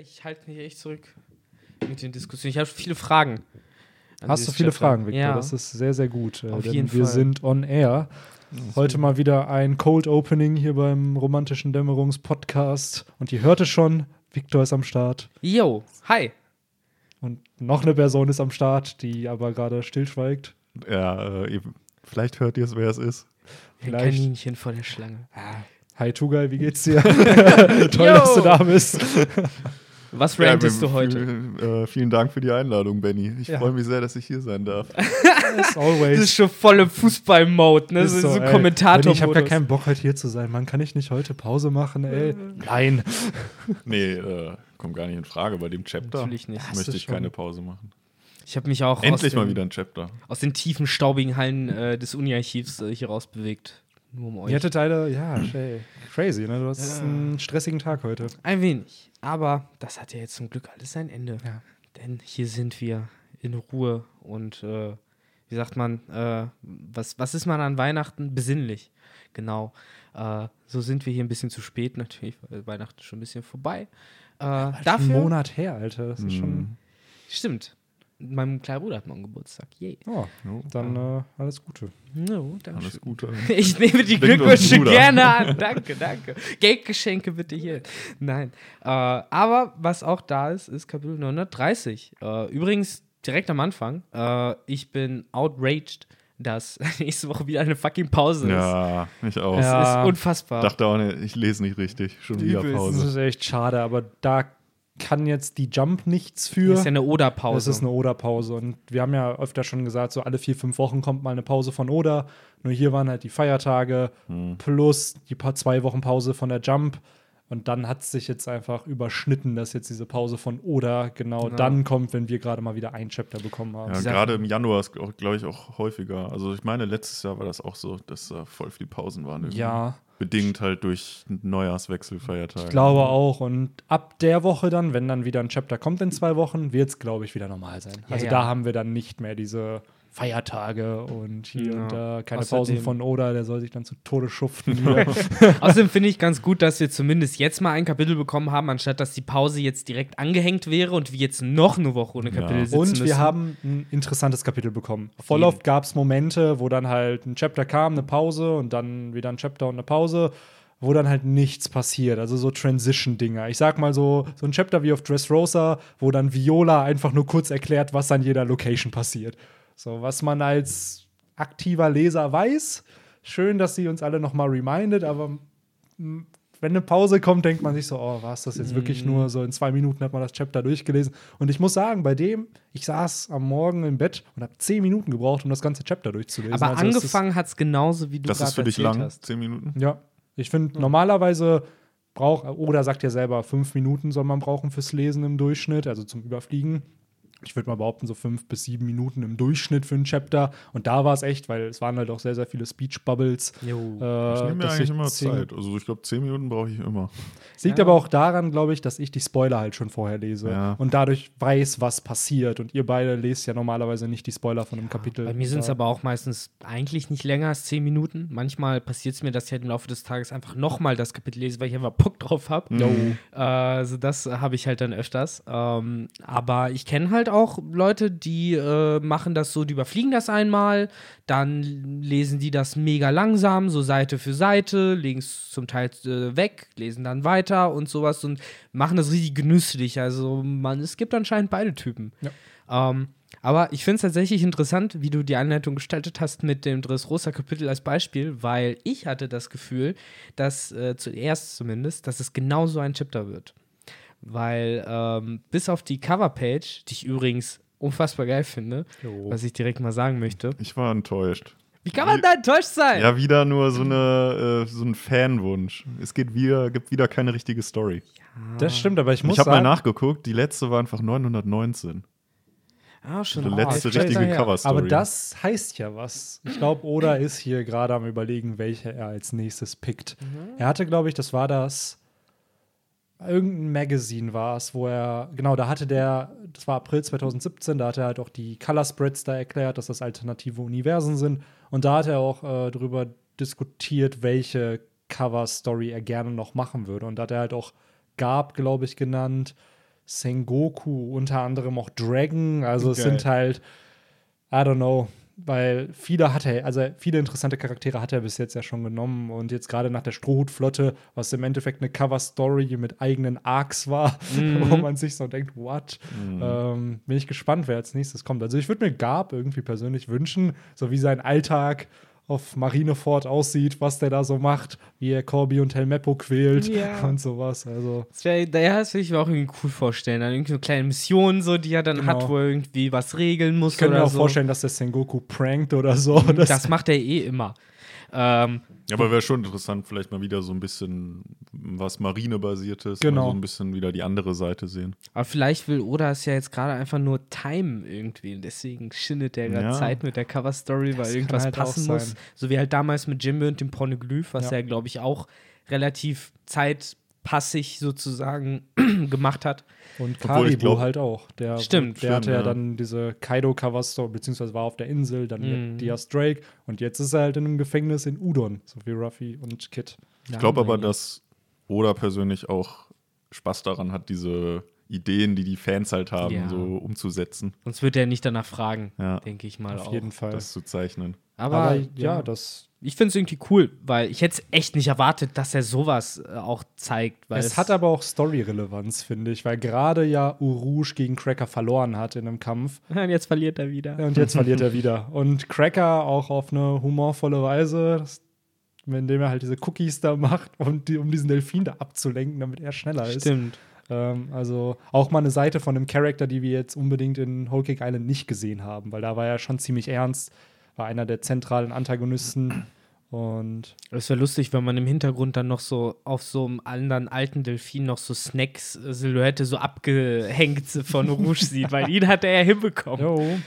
Ich halte mich echt zurück mit den Diskussionen. Ich habe viele Fragen. Hast du viele Chapter. Fragen, Victor? Ja. Das ist sehr, sehr gut. äh, Auf denn jeden wir Fall. sind on air. Heute mal wieder ein Cold Opening hier beim romantischen Dämmerungs-Podcast. Und ihr hörte schon, Victor ist am Start. Yo, hi. Und noch eine Person ist am Start, die aber gerade stillschweigt. Ja, äh, eben. vielleicht hört ihr es, wer es ist. Ein Vielleicht. Kaninchen vor der Schlange. Hi Tugai, wie geht's dir? Toll, dass du da bist. Was Ja, rantest wir- du heute? Äh, vielen Dank für die Einladung, Benny. Ich Ja. freue mich sehr, dass ich hier sein darf. As Das ist schon volle Fußball-Mode, ne? Ist So, so, ey. Kommentator. Ich habe gar keinen Bock, heute hier zu sein. Mann, kann ich nicht heute Pause machen, ey? Nein. Nee, äh, kommt gar nicht in Frage. Bei dem Chapter Natürlich nicht. Hast möchte ich keine Pause machen. Ich habe mich auch Endlich aus mal den, wieder ein Chapter. aus den tiefen, staubigen Hallen äh, des Uni-Archivs äh, hier rausbewegt. Nur um euch. Ihr hattet leider, ja, crazy, ne? Du hast einen stressigen Tag heute. Ein wenig. Aber das hat ja jetzt zum Glück alles sein Ende. Ja. Denn hier sind wir in Ruhe und äh, wie sagt man, äh, was, was ist man an Weihnachten? Besinnlich. Genau. Äh, so sind wir hier ein bisschen zu spät natürlich, weil Weihnachten schon ein bisschen vorbei. Äh, Ein dafür, Monat her, Alter. Das ist schon. Mhm. stimmt. Mein kleiner Bruder hat morgen Geburtstag. Yay. Oh, Jo, dann äh, alles Gute. No, danke alles. Gute. Ich nehme die Glückwünsche gerne an. Danke, danke. Geldgeschenke bitte hier. Nein. Äh, aber was auch da ist, ist Kapitel 930. Äh, übrigens, direkt am Anfang, äh, ich bin outraged, dass nächste Woche wieder eine fucking Pause ist. Ja, ich auch. Das Ja. ist unfassbar. Dachte auch nicht, ich lese nicht richtig. Schon wieder Übelst. Das Pause. ist echt schade, aber da kann jetzt die Jump nichts für. das ist ja eine Das Oder-Pause. ist eine Oda-Pause. Und wir haben ja öfter schon gesagt, so alle vier, fünf Wochen kommt mal eine Pause von Oda. Nur hier waren halt die Feiertage Hm. plus die paar zwei Wochen Pause von der Jump. Und dann hat es sich jetzt einfach überschnitten, dass jetzt diese Pause von Oda genau Ja. dann kommt, wenn wir gerade mal wieder ein Chapter bekommen haben. Ja, gerade im Januar ist, glaube ich, auch häufiger. Also ich meine, letztes Jahr war das auch so, dass da voll viel Pausen waren. irgendwie. Ja, Bedingt halt durch Neujahrswechsel, Feiertage. ich glaube auch. Und ab der Woche dann, wenn dann wieder ein Chapter kommt in zwei Wochen, wird es, glaube ich, wieder normal sein. Ja, also ja. da haben wir dann nicht mehr diese Feiertage und hier Ja. und da keine Außerdem- Pausen von Oda, der soll sich dann zu Tode schuften. hier. Außerdem finde ich ganz gut, dass wir zumindest jetzt mal ein Kapitel bekommen haben, anstatt dass die Pause jetzt direkt angehängt wäre und wir jetzt noch eine Woche ohne Ja. Kapitel sitzen Und müssen. wir haben ein interessantes Kapitel bekommen. Voll oft gab es Momente, wo dann halt ein Chapter kam, eine Pause und dann wieder ein Chapter und eine Pause, wo dann halt nichts passiert. Also so Transition-Dinger. Ich sag mal so, so ein Chapter wie auf Dressrosa, wo dann Viola einfach nur kurz erklärt, was an jeder Location passiert. So, was man als aktiver Leser weiß. Schön, dass sie uns alle noch mal remindet, aber wenn eine Pause kommt, denkt man sich so, oh, war es das jetzt wirklich Mhm. nur so in zwei Minuten hat man das Chapter durchgelesen. Und ich muss sagen, bei dem, ich saß am Morgen im Bett und habe zehn Minuten gebraucht, um das ganze Chapter durchzulesen. Aber Also angefangen hat es genauso, wie du Das ist für dich lang, hast. zehn Minuten? Ja, ich finde, normalerweise braucht, oder sagt ja selber, fünf Minuten soll man brauchen fürs Lesen im Durchschnitt, also zum Überfliegen. Ich würde mal behaupten, so fünf bis sieben Minuten im Durchschnitt für ein Chapter. Und da war es echt, weil es waren halt auch sehr, sehr viele Speech-Bubbles. Jo. Äh, Ich nehme mir eigentlich ich immer zehn- Zeit. Also ich glaube, zehn Minuten brauche ich immer. Es liegt Ja. aber auch daran, glaube ich, dass ich die Spoiler halt schon vorher lese Ja. und dadurch weiß, was passiert. Und ihr beide lest ja normalerweise nicht die Spoiler von einem Kapitel. Bei mir sind es aber auch meistens eigentlich nicht länger als zehn Minuten. Manchmal passiert es mir, dass ich halt im Laufe des Tages einfach nochmal das Kapitel lese, weil ich einfach Bock drauf habe. Mhm. Äh, also das habe ich halt dann öfters. Ähm, aber ich kenne halt auch Leute, die äh, machen das so, die überfliegen das einmal, dann lesen die das mega langsam, so Seite für Seite, legen es zum Teil äh, weg, lesen dann weiter und sowas und machen das richtig genüsslich. Also man, es gibt anscheinend beide Typen. Ähm, aber ich finde es tatsächlich interessant, wie du die Anleitung gestaltet hast mit dem Dressrosa-Kapitel als Beispiel, weil ich hatte das Gefühl, dass äh, zuerst zumindest, dass es genauso ein Chapter wird. Weil ähm, bis auf die Coverpage, die ich übrigens unfassbar geil finde, Jo. was ich direkt mal sagen möchte. Ich war enttäuscht. Wie kann man da enttäuscht sein? Ja, wieder nur so, eine, äh, so ein Fanwunsch. Es geht wieder, gibt wieder keine richtige Story. Das stimmt, aber ich muss ich habe mal nachgeguckt, die letzte war einfach 919. Ah, schon Die oh, letzte Chapter richtige. Cover-Story. aber das heißt ja was. Ich glaube, Oda ist hier gerade am überlegen, welche er als nächstes pickt. Er hatte, glaube ich, das war das irgendein Magazine war es, wo er, genau, da hatte der, das war April 2017, da hat er halt auch die Color Spreads da erklärt, dass das alternative Universen sind. Und da hat er auch äh, darüber diskutiert, welche Cover-Story er gerne noch machen würde. Und da hat er halt auch Gab, glaube ich, genannt. Sengoku, unter anderem auch Dragon. Also es Geil. sind halt, I don't know, weil viele hat er, also viele interessante Charaktere hat er bis jetzt ja schon genommen und jetzt gerade nach der Strohhutflotte, was im Endeffekt eine Cover-Story mit eigenen Arcs war, wo man sich so denkt, what? Ähm, bin ich gespannt, wer als nächstes kommt. Also ich würde mir Garb irgendwie persönlich wünschen, so wie sein Alltag auf Marineford aussieht, was der da so macht, wie er Corby und Helmeppo quält Ja. und sowas. Also Das, wär, ja, das würde ich mir auch irgendwie cool vorstellen. Dann irgendwie so kleine Missionen, so, die er dann Genau. hat, wo er irgendwie was regeln muss ich könnte mir auch so. vorstellen, dass der Sengoku prankt oder so. Das, Das, macht er eh immer. Ähm, aber wäre schon interessant, vielleicht mal wieder so ein bisschen was Marine-basiertes, Genau. so ein bisschen wieder die andere Seite sehen. aber vielleicht will Oda es ja jetzt gerade einfach nur timen irgendwie. Und deswegen schindet er gerade Ja. Zeit mit der Cover-Story, weil irgendwas halt passen muss. So wie halt damals mit Jimbe und dem Pornoglyph, was Ja. er, glaube ich, auch relativ zeitpassig sozusagen gemacht hat. Und Karibu halt auch. Der, Stimmt, der hatte stimmt, ja ja. dann diese Kaido-Cover-Story, beziehungsweise war auf der Insel, dann Mhm. mit Diaz Drake und jetzt ist er halt in einem Gefängnis in Udon, so wie Ruffy und Kid. Ich glaube aber, dass Oda persönlich auch Spaß daran hat, diese Ideen, die die Fans halt haben, Ja. so umzusetzen, Sonst wird er nicht danach fragen, Ja. denke ich mal Auf auch. jeden Fall. das zu zeichnen. Aber, Aber, ja, ja, das. Ich finde es irgendwie cool, weil ich hätte es echt nicht erwartet, dass er sowas äh, auch zeigt. Weil Es hat aber auch Story-Relevanz, finde ich, weil gerade ja Urush gegen Cracker verloren hat in einem Kampf. Und jetzt verliert er wieder. Und jetzt verliert er wieder. Und Cracker auch auf eine humorvolle Weise, indem er halt diese Cookies da macht, um, die, um diesen Delfin da abzulenken, damit er schneller ist. Stimmt. Ähm, also auch mal eine Seite von einem Charakter, die wir jetzt unbedingt in Whole Cake Island nicht gesehen haben, weil da war er schon ziemlich ernst, war einer der zentralen Antagonisten. Und Es wäre lustig, wenn man im Hintergrund dann noch so auf so einem anderen alten Delfin noch so Snacks-Silhouette so abgehängt von Rouge sieht, weil ihn hat er ja hinbekommen. jo,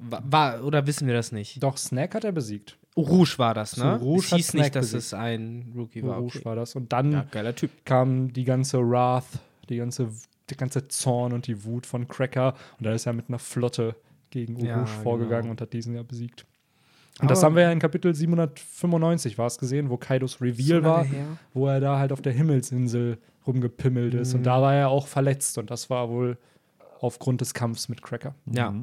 War, war, oder wissen wir das nicht? doch, Snack hat er besiegt. Rouge war das, ne? So, Rouge es hieß Snack nicht, dass besiegt. es ein Rookie war. Rouge Okay. war das. Und dann Ja, geiler Typ. kam die ganze Wrath, die ganze, der ganze Zorn und die Wut von Cracker. Und da ist er mit einer Flotte gegen Urush Ja, vorgegangen genau. und hat diesen ja besiegt. Und das Aber- haben wir ja in Kapitel 795 war es gesehen, wo Kaidos Reveal So war, her. wo er da halt auf der Himmelsinsel rumgepimmelt ist. Mhm. Und da war er auch verletzt. Und das war wohl aufgrund des Kampfs mit Cracker. Ja.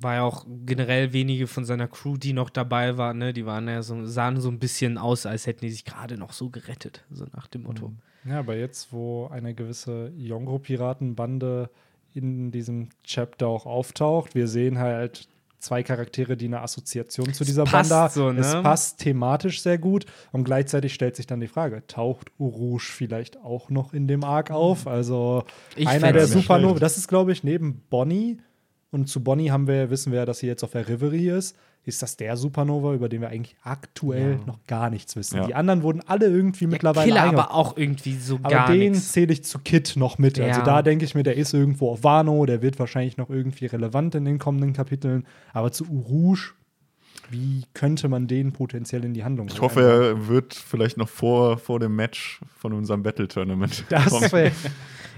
War ja auch generell wenige von seiner Crew, die noch dabei waren, ne? Die waren ja so, sahen so ein bisschen aus, als hätten die sich gerade noch so gerettet, so nach dem Motto. Ja, aber jetzt, wo eine gewisse Yongro-Piratenbande in diesem Chapter auch auftaucht, wir sehen halt zwei Charaktere, die eine Assoziation zu dieser passt Bande haben. so, ne? Es passt thematisch sehr gut und gleichzeitig stellt sich dann die Frage, taucht Urush vielleicht auch noch in dem Arc auf? Also Ich einer der Supernova, das ist glaube ich neben Bonnie und zu Bonnie haben wir, wissen wir ja, dass sie jetzt auf der Reverie ist. Ist das der Supernova, über den wir eigentlich aktuell Ja. noch gar nichts wissen? Ja. Die anderen wurden alle irgendwie mittlerweile Killer aber auch irgendwie so aber gar den nichts. zähle ich zu Kit noch mit. Also Ja. da denke ich mir, der ist irgendwo auf Wano, der wird wahrscheinlich noch irgendwie relevant in den kommenden Kapiteln. Aber zu Urush, wie könnte man den potenziell in die Handlung Ich hoffe, er wird vielleicht noch vor, vor dem Match von unserem Battle-Tournament das, kommen.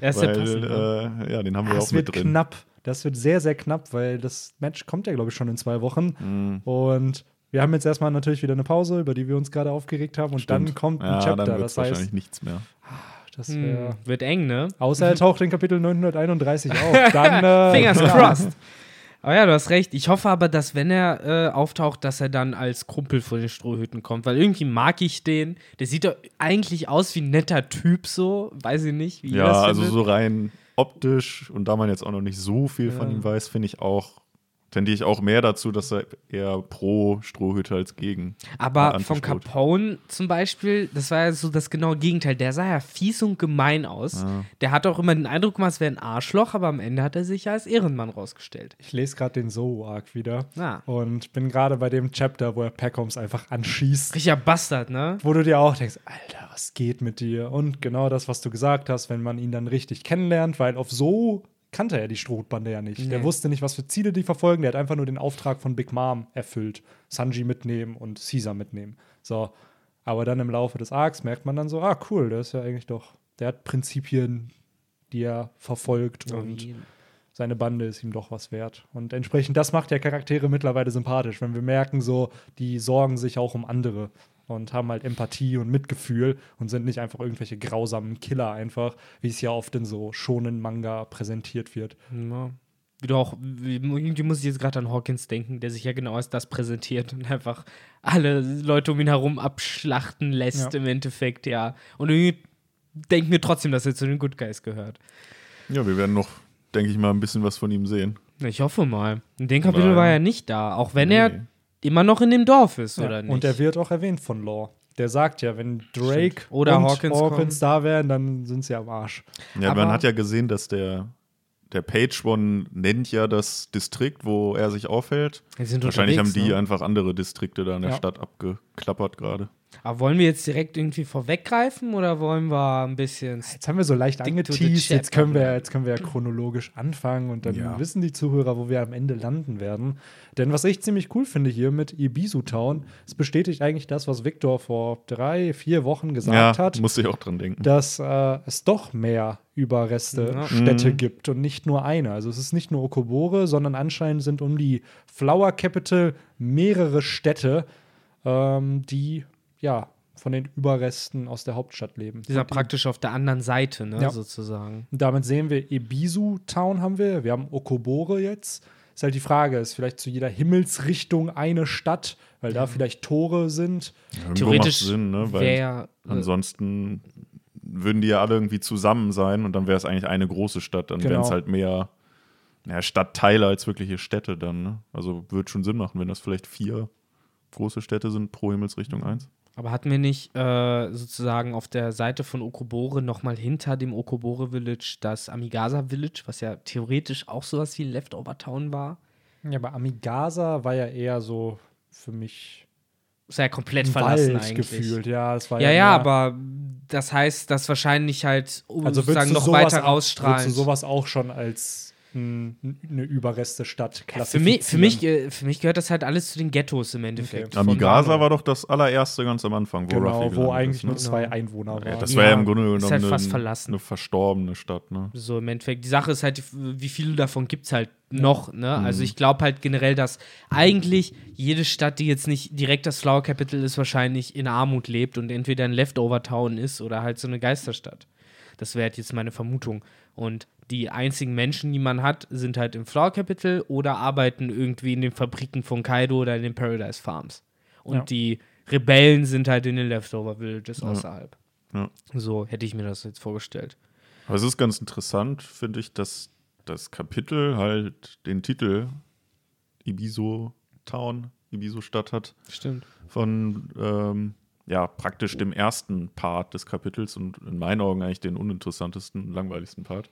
ja Weil, passend, ne? äh, ja, den haben wir das auch wird mit drin. knapp. Das wird sehr, sehr knapp, weil das Match kommt ja, glaube ich, schon in zwei Wochen. Mhm. Und wir haben jetzt erstmal natürlich wieder eine Pause, über die wir uns gerade aufgeregt haben. Und dann Stimmt. kommt ein ja, Chapter. Dann das heißt, wahrscheinlich nichts mehr. das Hm, wird eng, ne? außer er taucht in Kapitel 931 auf. Dann, äh, Fingers crossed. Aber ja, du hast recht. Ich hoffe aber, dass wenn er äh, auftaucht, dass er dann als Kumpel von den Strohhüten kommt, weil irgendwie mag ich den. Der sieht doch eigentlich aus wie ein netter Typ so. Weiß ich nicht, wie Ja, also findet. so rein optisch und da man jetzt auch noch nicht so viel von Ja. ihm weiß, finde ich auch, tendiere ich auch mehr dazu, dass er eher pro Strohhütte als gegen. Aber von. Capone zum Beispiel, das war ja so das genaue Gegenteil. Der sah ja fies und gemein aus. Ja. Der hat auch immer den Eindruck gemacht, es wäre ein Arschloch, aber am Ende hat er sich ja als Ehrenmann rausgestellt. Ich lese gerade den Zoe-Arc wieder. Ah. Und bin gerade bei dem Chapter, wo er Peckhams einfach anschießt. Richtiger Bastard, ne? Wo du dir auch denkst, Alter, was geht mit dir? Und genau das, was du gesagt hast, wenn man ihn dann richtig kennenlernt, weil auf so kannte er die Strohbande ja nicht. Der Nee. wusste nicht, was für Ziele die verfolgen. Der hat einfach nur den Auftrag von Big Mom erfüllt. Sanji mitnehmen und Caesar mitnehmen. So. Aber dann im Laufe des Arcs merkt man dann so, ah, cool, der ist ja eigentlich doch, der hat Prinzipien, die er verfolgt und seine Bande ist ihm doch was wert. Und entsprechend, das macht ja Charaktere mittlerweile sympathisch, wenn wir merken, so, die sorgen sich auch um andere. Und haben halt Empathie und Mitgefühl und sind nicht einfach irgendwelche grausamen Killer einfach, wie es ja oft in so schonen Manga präsentiert wird. Ja. Wie du auch, wie, irgendwie muss ich jetzt gerade an Hawkins denken, der sich ja genau als das präsentiert und einfach alle Leute um ihn herum abschlachten lässt Ja. im Endeffekt, ja. Und irgendwie denken wir trotzdem, dass er zu den Good Guys gehört. Ja, wir werden noch, denke ich mal, ein bisschen was von ihm sehen. Ich hoffe mal. In dem Kapitel Weil- war er nicht da, auch wenn er Nee. Immer noch in dem Dorf ist, Ja, oder nicht? Und er wird auch erwähnt von Law. Der sagt ja, wenn Drake Oder und Hawkins Hawkins da wären, dann sind sie am Arsch. Ja, Aber- man hat ja gesehen, dass der, der Page One nennt ja das Distrikt, wo er sich aufhält. Wahrscheinlich haben die ne? einfach andere Distrikte da in der Ja. Stadt abgeklappert gerade. Aber wollen wir jetzt direkt irgendwie vorweggreifen oder wollen wir ein bisschen. Jetzt haben wir so leicht angeteased, jetzt können, wir, jetzt können wir ja chronologisch anfangen und dann Ja. wissen die Zuhörer, wo wir am Ende landen werden. Denn was ich ziemlich cool finde hier mit Ibisu Town, es bestätigt eigentlich das, was Victor vor drei, vier Wochen gesagt ja, hat, musste ich auch dran denken. dass äh, es doch mehr Überreste Ja. Städte Mhm. gibt und nicht nur eine. Also es ist nicht nur Okobore, sondern anscheinend sind um die Flower Capital mehrere Städte, ähm, die ja von den Überresten aus der Hauptstadt leben. Die sind praktisch auf der anderen Seite, ne, Ja. sozusagen. Und damit sehen wir Ibisu Town haben wir. Wir haben Okobore jetzt. Ist halt die Frage, ist vielleicht zu jeder Himmelsrichtung eine Stadt, weil da vielleicht Tore sind. Irgendwo Theoretisch macht Sinn, ne? Weil wäre. Äh, ansonsten würden die ja alle irgendwie zusammen sein und dann wäre es eigentlich eine große Stadt. Dann wären Genau. es halt mehr ja, Stadtteile als wirkliche Städte dann. Ne? Also würde schon Sinn machen, wenn das vielleicht vier große Städte sind pro Himmelsrichtung eins. aber hatten wir nicht äh, sozusagen auf der Seite von Okobore nochmal hinter dem Okobore Village das Amigasa Village, was ja theoretisch auch sowas wie Leftover Town war? Ja, aber Amigasa war ja eher so für mich Ist ja komplett ein verlassen Wald eigentlich. gefühlt. Ja, es war Ja, ja, ja, aber das heißt, dass wahrscheinlich halt um also sozusagen noch weiter auch- ausstrahlen. Würdest du sowas auch schon als eine Überreste-Stadt Für klassifizieren? mich, für, mich, äh, für mich gehört das halt alles zu den Ghettos im Endeffekt. Okay. Amigasa war doch das allererste ganz am Anfang, wo Genau, Ruffy wo eigentlich ist, nur ne? zwei Genau. Einwohner waren. Ja, das Ja, war ja im Grunde ist genommen halt eine, fast verlassen. eine verstorbene Stadt. Ne? So im Endeffekt. Die Sache ist halt, wie viele davon gibt es halt noch. Ne? Mhm. Also ich glaube halt generell, dass eigentlich jede Stadt, die jetzt nicht direkt das Flower Capital ist, wahrscheinlich in Armut lebt und entweder ein Leftover-Town ist oder halt so eine Geisterstadt. Das wäre halt jetzt meine Vermutung. Und die einzigen Menschen, die man hat, sind halt im Flower Capital oder arbeiten irgendwie in den Fabriken von Kaido oder in den Paradise Farms. Und Ja. die Rebellen sind halt in den Leftover Villages außerhalb. Ja. So hätte ich mir das jetzt vorgestellt. Aber es ist ganz interessant, finde ich, dass das Kapitel halt den Titel Ibiso Town, Ibiso Stadt hat, Stimmt. von ähm, ja, praktisch dem ersten Part des Kapitels und in meinen Augen eigentlich den uninteressantesten und langweiligsten Part.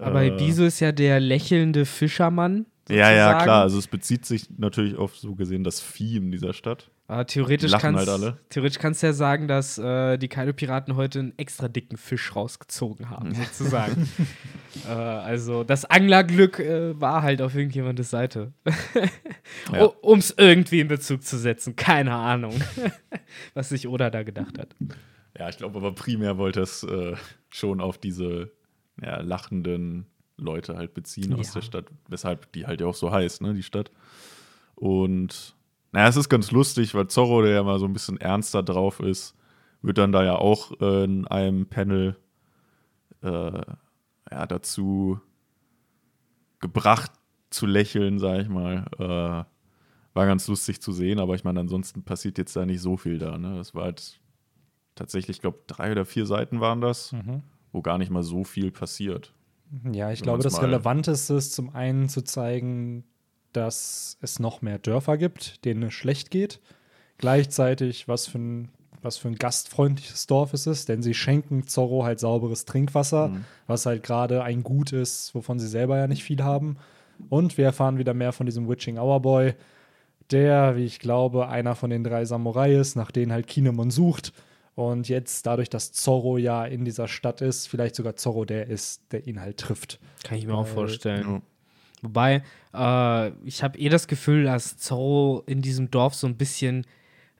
Aber Äh. Ibiso ist ja der lächelnde Fischermann. Ja, ja, sozusagen. klar. Also es bezieht sich natürlich auf so gesehen das Theme dieser Stadt. Aber theoretisch, Lachen kannst, halt alle. theoretisch kannst du ja sagen, dass äh, die Kaido-Piraten heute einen extra dicken Fisch rausgezogen haben, sozusagen. äh, also das Anglerglück äh, war halt auf irgendjemandes Seite. Ja. Um es irgendwie in Bezug zu setzen. Keine Ahnung, was sich Oda da gedacht hat. Ja, ich glaube aber primär wollte es äh, schon auf diese ja, lachenden Leute halt beziehen aus Ja. der Stadt, weshalb die halt ja auch so heißt, ne, die Stadt. Und naja, es ist ganz lustig, weil Zorro, der ja mal so ein bisschen ernster drauf ist, wird dann da ja auch äh, in einem Panel äh, ja, dazu gebracht zu lächeln, sag ich mal. Äh, war ganz lustig zu sehen, aber ich meine, ansonsten passiert jetzt da nicht so viel da. Ne? Das war halt tatsächlich, ich glaube, drei oder vier Seiten waren das, Mhm. Wo gar nicht mal so viel passiert. Ja, ich Wenn glaube, das Relevanteste ist zum einen zu zeigen, dass es noch mehr Dörfer gibt, denen es schlecht geht. Gleichzeitig, was für ein, was für ein gastfreundliches Dorf es ist, denn sie schenken Zorro halt sauberes Trinkwasser, Mhm. was halt gerade ein Gut ist, wovon sie selber ja nicht viel haben. Und wir erfahren wieder mehr von diesem Witching Hour Boy, der, wie ich glaube, einer von den drei Samurai ist, nach denen halt Kinemon sucht. Und jetzt, dadurch, dass Zorro ja in dieser Stadt ist, vielleicht sogar Zorro der ist, der ihn halt trifft. Kann ich mir auch Weil- vorstellen. Ja. Wobei, äh, ich habe eh das Gefühl, dass Zorro in diesem Dorf so ein bisschen,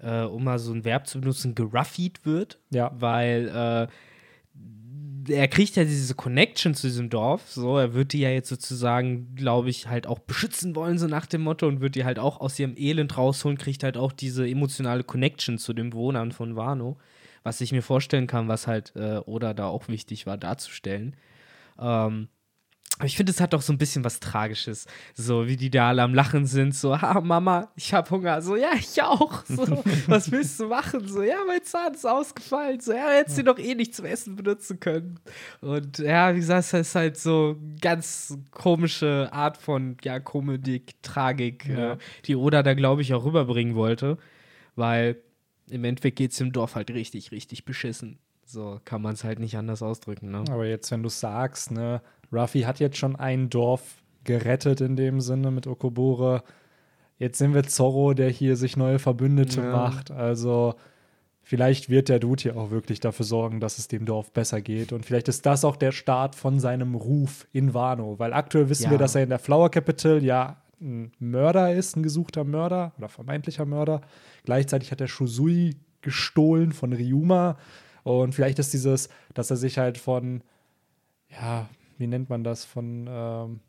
äh, um mal so ein Verb zu benutzen, geruffied wird. Ja. Weil äh, er kriegt ja diese Connection zu diesem Dorf, so, er wird die ja jetzt sozusagen, glaube ich, halt auch beschützen wollen, so nach dem Motto, und wird die halt auch aus ihrem Elend rausholen, kriegt halt auch diese emotionale Connection zu den Bewohnern von Wano, was ich mir vorstellen kann, was halt äh, Oda da auch wichtig war darzustellen. Ähm, aber ich finde, es hat doch so ein bisschen was Tragisches. So, wie die da alle am Lachen sind. So, ah, Mama, ich habe Hunger. So, ja, ich auch. So, was willst du machen? So, ja, mein Zahn ist ausgefallen. So, ja, hättest du doch eh nicht zum Essen benutzen können. Und ja, wie gesagt, es ist halt so ganz komische Art von, ja, Komedik, Tragik, Ja. äh, die Oda da, glaube ich, auch rüberbringen wollte. Weil im Endeffekt geht es im Dorf halt richtig, richtig beschissen. So kann man es halt nicht anders ausdrücken, ne? Aber jetzt, wenn du sagst, ne, Ruffy hat jetzt schon ein Dorf gerettet in dem Sinne mit Okobore. Jetzt sind wir Zorro, der hier sich neue Verbündete Ja. macht. Also vielleicht wird der Dude hier auch wirklich dafür sorgen, dass es dem Dorf besser geht. Und vielleicht ist das auch der Start von seinem Ruf in Wano. Weil aktuell wissen Ja. wir, dass er in der Flower Capital ja ein Mörder ist, ein gesuchter Mörder oder vermeintlicher Mörder. Gleichzeitig hat er Shusui gestohlen von Ryuma. Und vielleicht ist dieses, dass er sich halt von, ja, wie nennt man das, von ähm,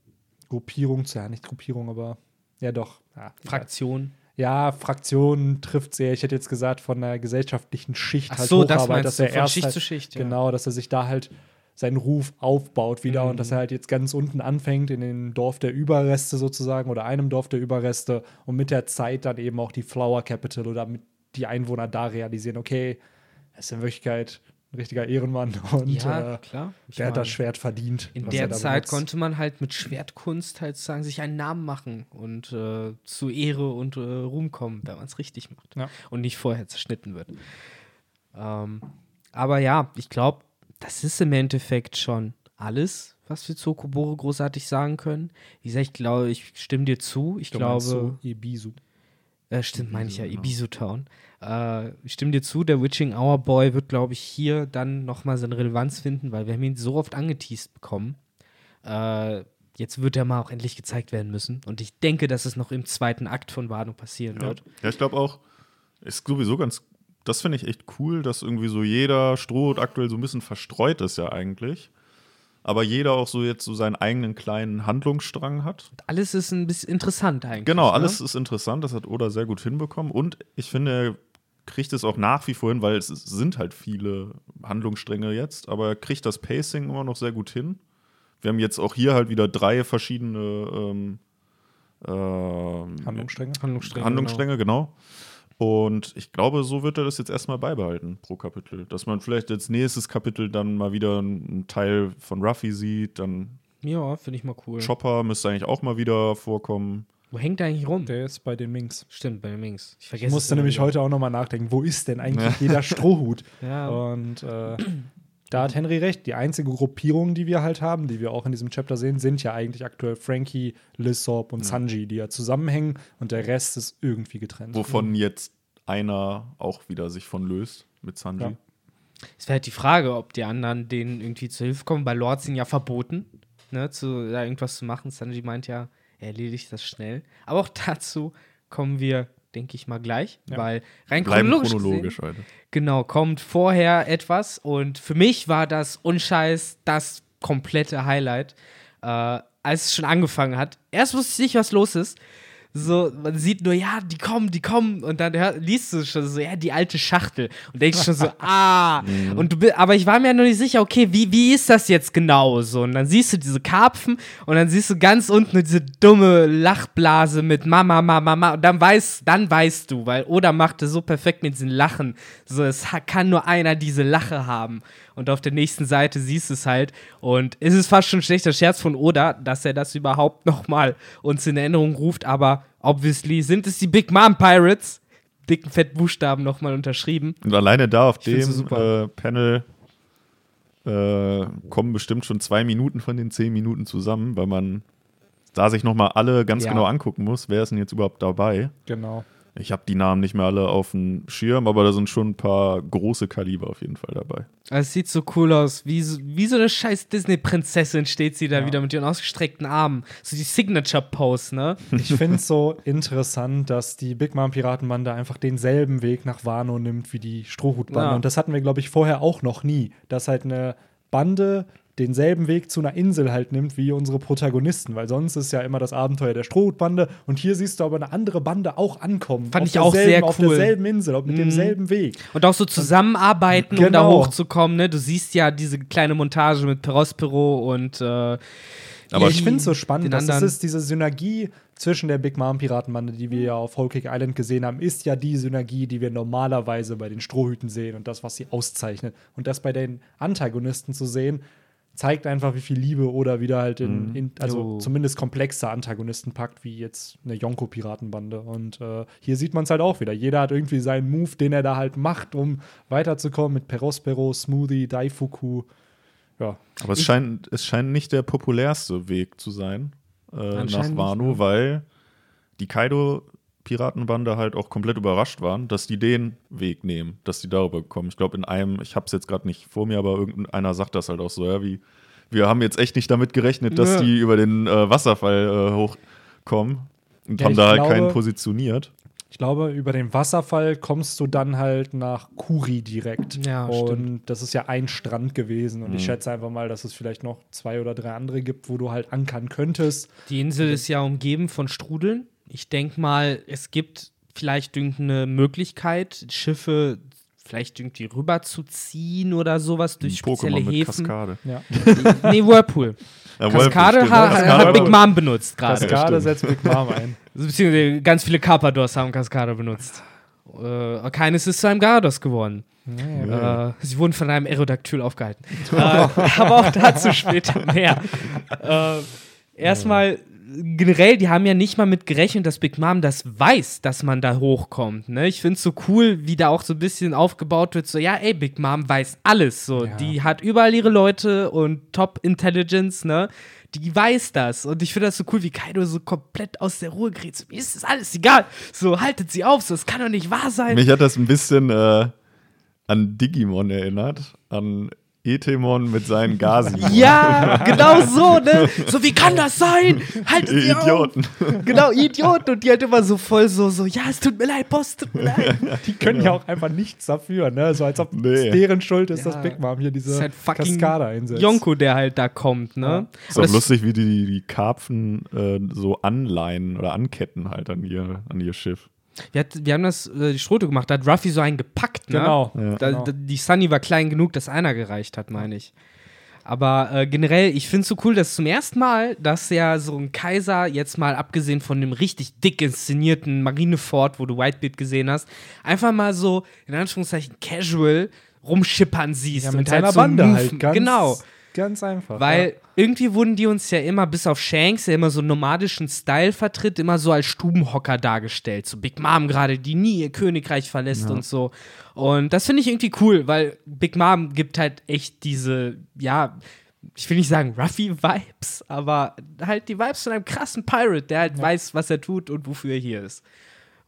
Gruppierung zu, ja, nicht Gruppierung, aber ja doch. Ja, Fraktion. ja, Fraktion trifft sehr. Ich hätte jetzt gesagt, von der gesellschaftlichen Schicht Ach halt so, das meinst dass du, er von erst Schicht halt, zu Schicht, ja. Genau, dass er sich da halt seinen Ruf aufbaut wieder Mhm. und dass er halt jetzt ganz unten anfängt in dem Dorf der Überreste sozusagen oder einem Dorf der Überreste und mit der Zeit dann eben auch die Flower Capital oder mit die Einwohner da realisieren, okay, er ist in Wirklichkeit ein richtiger Ehrenmann und ja, äh, klar. Ich der hat meine, das Schwert verdient. In er der Zeit benutzt. konnte man halt mit Schwertkunst halt sagen, sich einen Namen machen und äh, zu Ehre und äh, Ruhm kommen, wenn man es richtig macht. Ja. Und nicht vorher zerschnitten wird. Ähm, aber ja, ich glaube, das ist im Endeffekt schon alles, was wir zu Okobore großartig sagen können. Wie gesagt, ich glaube, ich stimme dir zu. Ich Du glaube, so Ibisu. äh, stimmt, meine ich ja, genau. Ibisu Town. Äh, ich stimme dir zu, der Witching Hour Boy wird, glaube ich, hier dann nochmal seine Relevanz finden, weil wir haben ihn so oft angeteased bekommen. Äh, jetzt wird er mal auch endlich gezeigt werden müssen. Und ich denke, dass es noch im zweiten Akt von Wano passieren Ja, wird. ja ich glaube auch, ist sowieso ganz, das finde ich echt cool, dass irgendwie so jeder Strohhut aktuell so ein bisschen verstreut ist ja eigentlich. Aber jeder auch so jetzt so seinen eigenen kleinen Handlungsstrang hat. Alles ist ein bisschen interessant eigentlich. Genau, ne? alles ist interessant, das hat Oda sehr gut hinbekommen. Und ich finde, er kriegt es auch nach wie vor hin, weil es sind halt viele Handlungsstränge jetzt, aber er kriegt das Pacing immer noch sehr gut hin. Wir haben jetzt auch hier halt wieder drei verschiedene ähm, ähm, Handlungsstränge. Handlungsstränge. Handlungsstränge, genau. Und ich glaube, so wird er das jetzt erstmal beibehalten pro Kapitel. Dass man vielleicht als nächstes Kapitel dann mal wieder einen Teil von Ruffy sieht, dann. Ja, finde ich mal cool. Chopper müsste eigentlich auch mal wieder vorkommen. Wo hängt der eigentlich rum? Der ist bei den Minks. Stimmt, bei den Minks. Ich Ich musste nämlich wieder. heute auch nochmal nachdenken, wo ist denn eigentlich jeder Strohhut? Ja. Und äh, da hat Henry recht. Die einzige Gruppierung, die wir halt haben, die wir auch in diesem Chapter sehen, sind ja eigentlich aktuell Frankie, Lissop und Sanji, die ja zusammenhängen und der Rest ist irgendwie getrennt. Wovon jetzt einer auch wieder sich von löst mit Sanji. Ja. Es wäre halt die Frage, ob die anderen denen irgendwie zu Hilfe kommen. Bei Lord sind ja verboten, ne, zu, da irgendwas zu machen. Sanji meint ja, er erledigt das schnell. Aber auch dazu kommen wir, denke ich mal, gleich, Ja. weil rein Bleiben chronologisch, chronologisch, gesehen, Alter. genau, kommt vorher etwas und für mich war das unscheiß das komplette Highlight, äh, als es schon angefangen hat. Erst wusste ich nicht, was los ist. So, man sieht nur, ja, die kommen, die kommen. Und dann hör, liest du schon so, ja, die alte Schachtel. Und denkst schon so, ah. Und du, aber ich war mir noch nicht sicher, okay, wie, wie ist das jetzt genau so? Und dann siehst du diese Karpfen und dann siehst du ganz unten nur diese dumme Lachblase mit Mama, Mama, Mama. Und dann weißt, dann weißt du, weil Oda machte so perfekt mit diesen Lachen. So, es kann nur einer diese Lache haben. Und auf der nächsten Seite siehst du es halt. Und es ist fast schon ein schlechter Scherz von Oda, dass er das überhaupt nochmal uns in Erinnerung ruft. Aber obviously sind es die Big Mom Pirates. Dicken Fettbuchstaben nochmal unterschrieben. Und alleine da auf Ich dem äh, Panel äh, kommen bestimmt schon zwei Minuten von den zehn Minuten zusammen, weil man da sich nochmal alle ganz Ja. genau angucken muss, wer ist denn jetzt überhaupt dabei. Genau. Ich habe die Namen nicht mehr alle auf dem Schirm, aber da sind schon ein paar große Kaliber auf jeden Fall dabei. Also es sieht so cool aus. Wie, so- wie so eine scheiß Disney-Prinzessin steht sie da Ja. wieder mit ihren ausgestreckten Armen. So die Signature-Pose, ne? Ich finde es so interessant, dass die Big Mom Piratenbande einfach denselben Weg nach Wano nimmt wie die Strohhutbande. Ja. Und das hatten wir, glaube ich, vorher auch noch nie. Dass halt eine Bande denselben Weg zu einer Insel halt nimmt wie unsere Protagonisten, weil sonst ist ja immer das Abenteuer der Strohhutbande und hier siehst du aber eine andere Bande auch ankommen. Fand auf ich auch derselben- sehr Auf cool. derselben Insel, auf- mit Mhm. demselben Weg. Und auch so zusammenarbeiten, um da Genau. hochzukommen. Ne? Du siehst ja diese kleine Montage mit Perospero und äh, Aber ich finde es so spannend, dass es ist diese Synergie zwischen der Big Mom Piratenbande, die wir ja auf Whole Cake Island gesehen haben, ist ja die Synergie, die wir normalerweise bei den Strohhüten sehen und das, was sie auszeichnet. Und das bei den Antagonisten zu sehen, zeigt einfach, wie viel Liebe oder wieder halt in, in also Jo. zumindest komplexe Antagonisten packt, wie jetzt eine Yonko-Piratenbande. Und äh, hier sieht man es halt auch wieder. Jeder hat irgendwie seinen Move, den er da halt macht, um weiterzukommen mit Perospero, Smoothie, Daifuku. Ja, Aber es scheint, es scheint nicht der populärste Weg zu sein äh, nach Wano, ne? weil die Kaido-Piratenbande halt auch komplett überrascht waren, dass die den Weg nehmen, dass die darüber kommen. Ich glaube, in einem, ich habe es jetzt gerade nicht vor mir, aber irgendeiner sagt das halt auch so, ja, wie, wir haben jetzt echt nicht damit gerechnet, dass Ja. die über den äh, Wasserfall äh, hochkommen und Ja, haben ich da halt glaube- keinen positioniert. Ich glaube, über den Wasserfall kommst du dann halt nach Kuri direkt. Ja, und stimmt. das ist ja ein Strand gewesen. Und ich Mhm. schätze einfach mal, dass es vielleicht noch zwei oder drei andere gibt, wo du halt ankern könntest. Die Insel ist ja umgeben von Strudeln. Ich denke mal, es gibt vielleicht irgendeine Möglichkeit, Schiffe vielleicht irgendwie rüberzuziehen oder sowas durch spezielle Pokémon mit Häfen. Kaskade. Ja. nee, Whirlpool. Ja, Kaskade Whirlpool, ha stimmt. hat. Big Mom benutzt gerade. Kaskade stimmt. setzt Big Mom ein. Beziehungsweise ganz viele Carpadors haben Kaskade benutzt. Äh, keines ist zu einem Garados geworden. Äh, sie wurden von einem Aerodactyl aufgehalten. äh, aber auch dazu später mehr. Äh, erstmal, generell, die haben ja nicht mal mit gerechnet, dass Big Mom das weiß, dass man da hochkommt. Ne? Ich finde es so cool, wie da auch so ein bisschen aufgebaut wird: so, ja, ey, Big Mom weiß alles. So. Ja. Die hat überall ihre Leute und Top Intelligence, ne? Die weiß das. Und ich finde das so cool, wie Kaido so komplett aus der Ruhe gerät. So, mir ist das alles egal. So, haltet sie auf. So, das kann doch nicht wahr sein. Mich hat das ein bisschen äh, an Digimon erinnert, an Etemon mit seinen Gasen. Ja, genau so, ne? So, wie kann das sein? Haltet Ihr sie auf. Idioten. Genau, Idioten. Und die halt immer so voll so, so, ja, es tut mir leid, Boss, tut mir leid. Die können ja auch einfach nichts dafür, ne? So als ob Nee. es deren Schuld ist, Ja. dass Big Mom hier diese ist halt fucking Kaskade einsetzt. Yonko, der halt da kommt, ne? Ja. Ist auch lustig, wie die die Karpfen äh, so anleihen oder anketten halt an ihr, an ihr Schiff. Wir, hat, wir haben das, äh, die Schrote gemacht, da hat Ruffy so einen gepackt, ne? Genau. Ja. Da, genau. da, die Sunny war klein genug, dass einer gereicht hat, meine ich. Aber äh, generell, ich finde es so cool, dass zum ersten Mal, dass ja so ein Kaiser, jetzt mal abgesehen von dem richtig dick inszenierten Marinefort, wo du Whitebeard gesehen hast, einfach mal so, in Anführungszeichen, casual rumschippern siehst. Ja, und mit halt seiner so Bande Move- halt. Ganz, genau. Ganz einfach. Weil irgendwie wurden die uns ja immer, bis auf Shanks, der immer so einen nomadischen Style vertritt, immer so als Stubenhocker dargestellt. So Big Mom gerade, die nie ihr Königreich verlässt und so. Und das finde ich irgendwie cool, weil Big Mom gibt halt echt diese, ja, ich will nicht sagen Ruffy-Vibes, aber halt die Vibes von einem krassen Pirate, der halt weiß, was er tut und wofür er hier ist.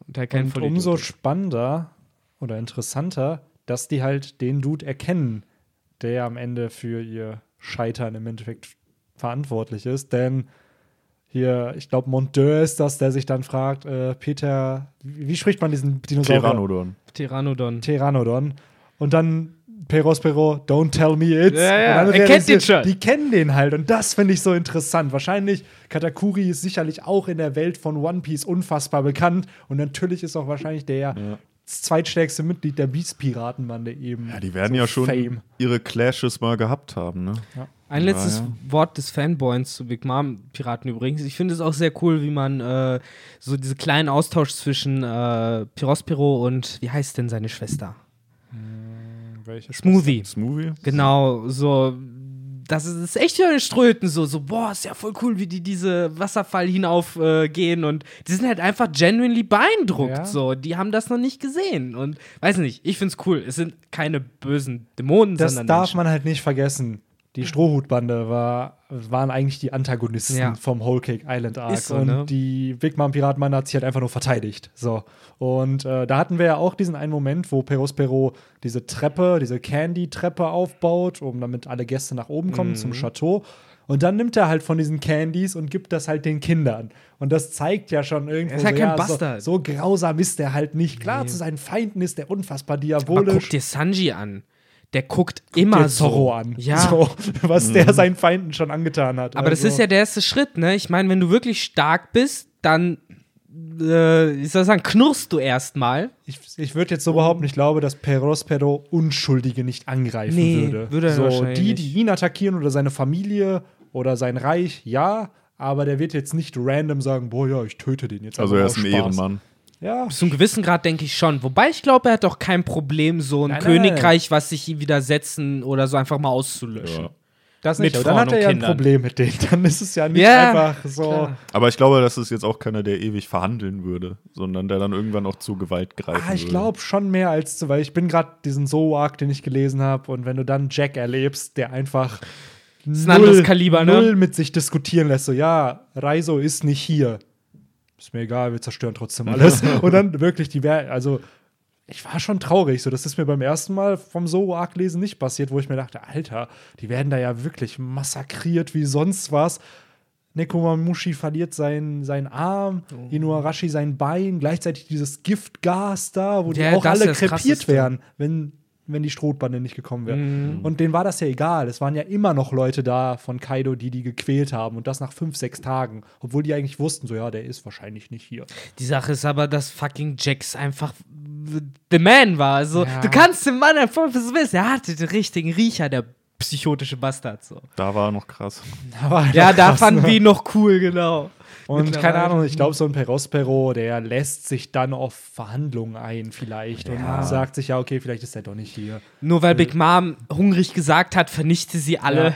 Und halt kein Und umso spannender oder interessanter, dass die halt den Dude erkennen, der ja am Ende für ihr Scheitern im Endeffekt verantwortlich ist. Denn hier, ich glaube, Monteur ist das, der sich dann fragt, äh, Peter, wie, wie spricht man diesen Dinosaurier? Pteranodon. Pteranodon. Pteranodon. Und dann Perospero, don't tell me it's. Ja, ja, er kennt den schon. Die kennen den halt und das finde ich so interessant. Wahrscheinlich, Katakuri ist sicherlich auch in der Welt von One Piece unfassbar bekannt und natürlich ist auch wahrscheinlich der das zweitstärkste Mitglied der Beast-Piratenbande eben. Ja, die werden so ja schon Fame. ihre Clashes mal gehabt haben, ne? Ein letztes ja. Wort des Fanboys zu Big Mom Piraten übrigens. Ich finde es auch sehr cool, wie man äh, so diese kleinen Austausch zwischen äh, Pirospero und wie heißt denn seine Schwester? Welche Smoothie. Smoothie? Genau, so. Das ist, das ist echt wieder Ströten, so, so, boah, ist ja voll cool, wie die diese Wasserfall hinaufgehen äh, und die sind halt einfach genuinely beeindruckt, Ja. so. Die haben das noch nicht gesehen und weiß nicht, ich find's cool. Es sind keine bösen Dämonen, Das sondern darf Menschen. man halt nicht vergessen. Die Strohhutbande war, waren eigentlich die Antagonisten Ja. vom Whole Cake Island Arc. So, und ne? die Big Mom Piratenbande hat sich halt einfach nur verteidigt. So. Und äh, da hatten wir ja auch diesen einen Moment, wo Perospero diese Treppe, diese Candy-Treppe aufbaut, um damit alle Gäste nach oben kommen Mhm. zum Chateau. Und dann nimmt er halt von diesen Candies und gibt das halt den Kindern. Und das zeigt ja schon irgendwo, ist halt so, ja, Bastard. so, so grausam ist der halt nicht. Klar, zu seinen Feinden ist der unfassbar Aber diabolisch. guck dir Sanji an. Der guckt immer Zorro so. an. Ja. So, was der seinen Feinden schon angetan hat. Aber das Also, ist ja der erste Schritt, ne? Ich meine, wenn du wirklich stark bist, dann äh, ich soll sagen, knurrst du erstmal. Ich, ich würde jetzt so behaupten, ich glaube, dass Perospero Unschuldige nicht angreifen Nee, würde. würde er so, die, die ihn attackieren oder seine Familie oder sein Reich, ja. Aber der wird jetzt nicht random sagen, boah, ja, ich töte den jetzt. Also einfach er ist ein Spaß. Ehrenmann. Ja, Bis zu einem gewissen Grad denke ich schon. Wobei ich glaube, er hat doch kein Problem, so ein Nein, nein. Königreich, was sich ihm widersetzen oder so einfach mal auszulöschen. Ja. das nicht. Mit Aber dann hat er ja ein Kindern. Problem mit denen. Dann ist es ja nicht Ja, einfach so. klar. Aber ich glaube, das ist jetzt auch keiner, der ewig verhandeln würde, sondern der dann irgendwann auch zu Gewalt greifen Ah, ich glaube schon mehr als, weil ich bin gerade diesen So-Arc, den ich gelesen habe, und wenn du dann Jack erlebst, der einfach ein anderes Kaliber, ne? null mit sich diskutieren lässt, so ja, Reiso ist nicht hier. Ist mir egal, wir zerstören trotzdem alles. und dann wirklich die, Wer- also ich war schon traurig, so das ist mir beim ersten Mal vom So-Arc lesen nicht passiert, wo ich mir dachte, Alter, die werden da ja wirklich massakriert wie sonst was. Nekomamushi verliert seinen, seinen Arm, Oh. Inuarashi sein Bein, gleichzeitig dieses Giftgas da, wo die Ja, auch das ist alle krepiert wären, wenn, wenn die Strohbande nicht gekommen wäre. Mhm. Und denen war das ja egal. Es waren ja immer noch Leute da von Kaido, die die gequält haben und das nach fünf, sechs Tagen. Obwohl die eigentlich wussten, so ja, der ist wahrscheinlich nicht hier. Die Sache ist aber, dass fucking Jax einfach the man war. Also, Ja. du kannst dem Mann einfach, was du willst. Er hatte den richtigen Riecher, der psychotische Bastard. So. Da war er noch krass. Aber Ja, da krass, fanden ne? wir ihn noch cool, genau. Und keine Ahnung, ich glaube, so ein Perospero, der lässt sich dann auf Verhandlungen ein, vielleicht. Ja. Und sagt sich, ja, okay, vielleicht ist er doch nicht hier. Nur weil Big Mom hungrig gesagt hat, vernichte sie alle. Ja.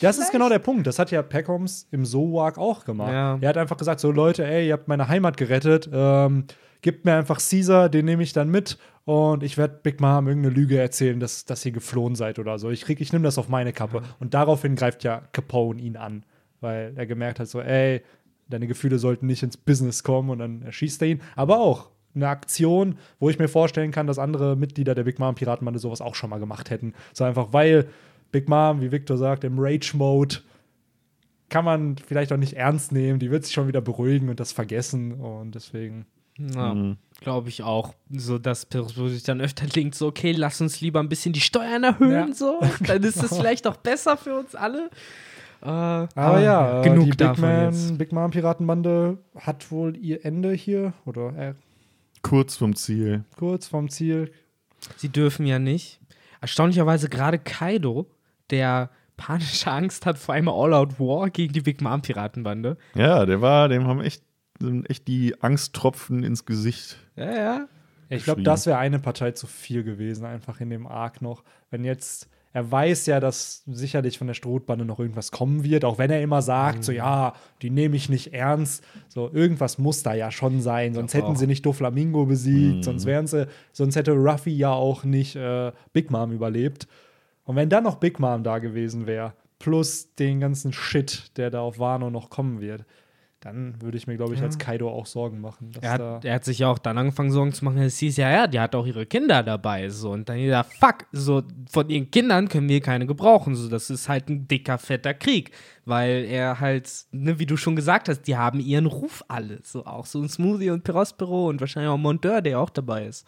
Das ist genau der Punkt. Das hat ja Peckhams im Sowak auch gemacht. Ja. Er hat einfach gesagt: So, Leute, ey, ihr habt meine Heimat gerettet. Ähm, gebt mir einfach Caesar, den nehme ich dann mit. Und ich werde Big Mom irgendeine Lüge erzählen, dass, dass ihr geflohen seid oder so. Ich, krieg- ich nehme das auf meine Kappe. Und daraufhin greift ja Capone ihn an. Weil er gemerkt hat: so, ey, deine Gefühle sollten nicht ins Business kommen. Und dann erschießt er ihn. Aber auch eine Aktion, wo ich mir vorstellen kann, dass andere Mitglieder der Big Mom Piratenbande sowas auch schon mal gemacht hätten. So einfach, weil Big Mom, wie Victor sagt, im Rage-Mode kann man vielleicht auch nicht ernst nehmen. Die wird sich schon wieder beruhigen und das vergessen. Und deswegen. Ja, Mhm. glaube ich auch. So, dass Perospero sich dann öfter denkt, so, okay, lass uns lieber ein bisschen die Steuern erhöhen, Ja. so. Dann ist es vielleicht auch besser für uns alle. Äh, Aber ja, äh, genug die Big, davon jetzt. Man, Big Mom Piratenbande hat wohl ihr Ende hier oder äh, Kurz vom Ziel. kurz vom Ziel. Sie dürfen ja nicht. Erstaunlicherweise gerade Kaido, der panische Angst hat vor einem All-Out War gegen die Big Mom Piratenbande. Ja, der war, dem haben echt, sind echt die Angsttropfen ins Gesicht. Ja, ja. Ich glaube, das wäre eine Partei zu viel gewesen, einfach in dem Arc noch. Wenn jetzt, er weiß ja, dass sicherlich von der Strohbande noch irgendwas kommen wird, auch wenn er immer sagt, so ja, die nehme ich nicht ernst. So, irgendwas muss da ja schon sein, sonst glaub hätten sie nicht Doflamingo besiegt, Mhm. sonst wären sie, sonst hätte Ruffy ja auch nicht äh, Big Mom überlebt. Und wenn dann noch Big Mom da gewesen wäre, plus den ganzen Shit, der da auf Wano noch kommen wird, dann würde ich mir, glaube ich, als Kaido auch Sorgen machen. Er hat, er hat sich ja auch dann angefangen, Sorgen zu machen. Es hieß ja, ja, die hat auch ihre Kinder dabei. So. Und dann jeder, fuck, so, von ihren Kindern können wir keine gebrauchen. So, das ist halt ein dicker, fetter Krieg. Weil er halt, ne, wie du schon gesagt hast, die haben ihren Ruf alle. So, auch so ein Smoothie und Perospero und wahrscheinlich auch Monteur, der auch dabei ist.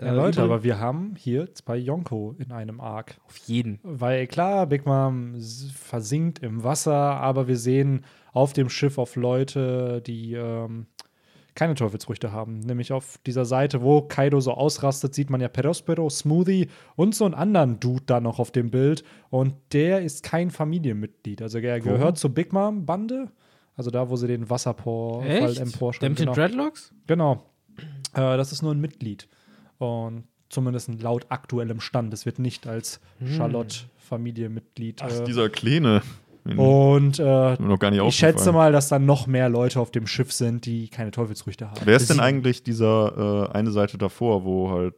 Ja, Äh, Leute, aber wir haben hier zwei Yonko in einem Arc. Auf jeden. Weil klar, Big Mom versinkt im Wasser, aber wir sehen auf dem Schiff auf Leute, die ähm, keine Teufelsfrüchte haben. Nämlich auf dieser Seite, wo Kaido so ausrastet, sieht man ja Perospero, Smoothie und so einen anderen Dude da noch auf dem Bild. Und der ist kein Familienmitglied. Also er gehört zur Big Mom-Bande. Also da, wo sie den Wasserfall? Der emporschreiben. mit den Genau. Dreadlocks? Genau. Äh, das ist nur ein Mitglied. Und zumindest laut aktuellem Stand. Es wird nicht als Charlotte Familienmitglied. Ach, Äh, dieser Kleine. Und äh, mir noch gar nicht ich schätze mal, dass dann noch mehr Leute auf dem Schiff sind, die keine Teufelsfrüchte haben. Wer ist denn eigentlich dieser äh, eine Seite davor, wo halt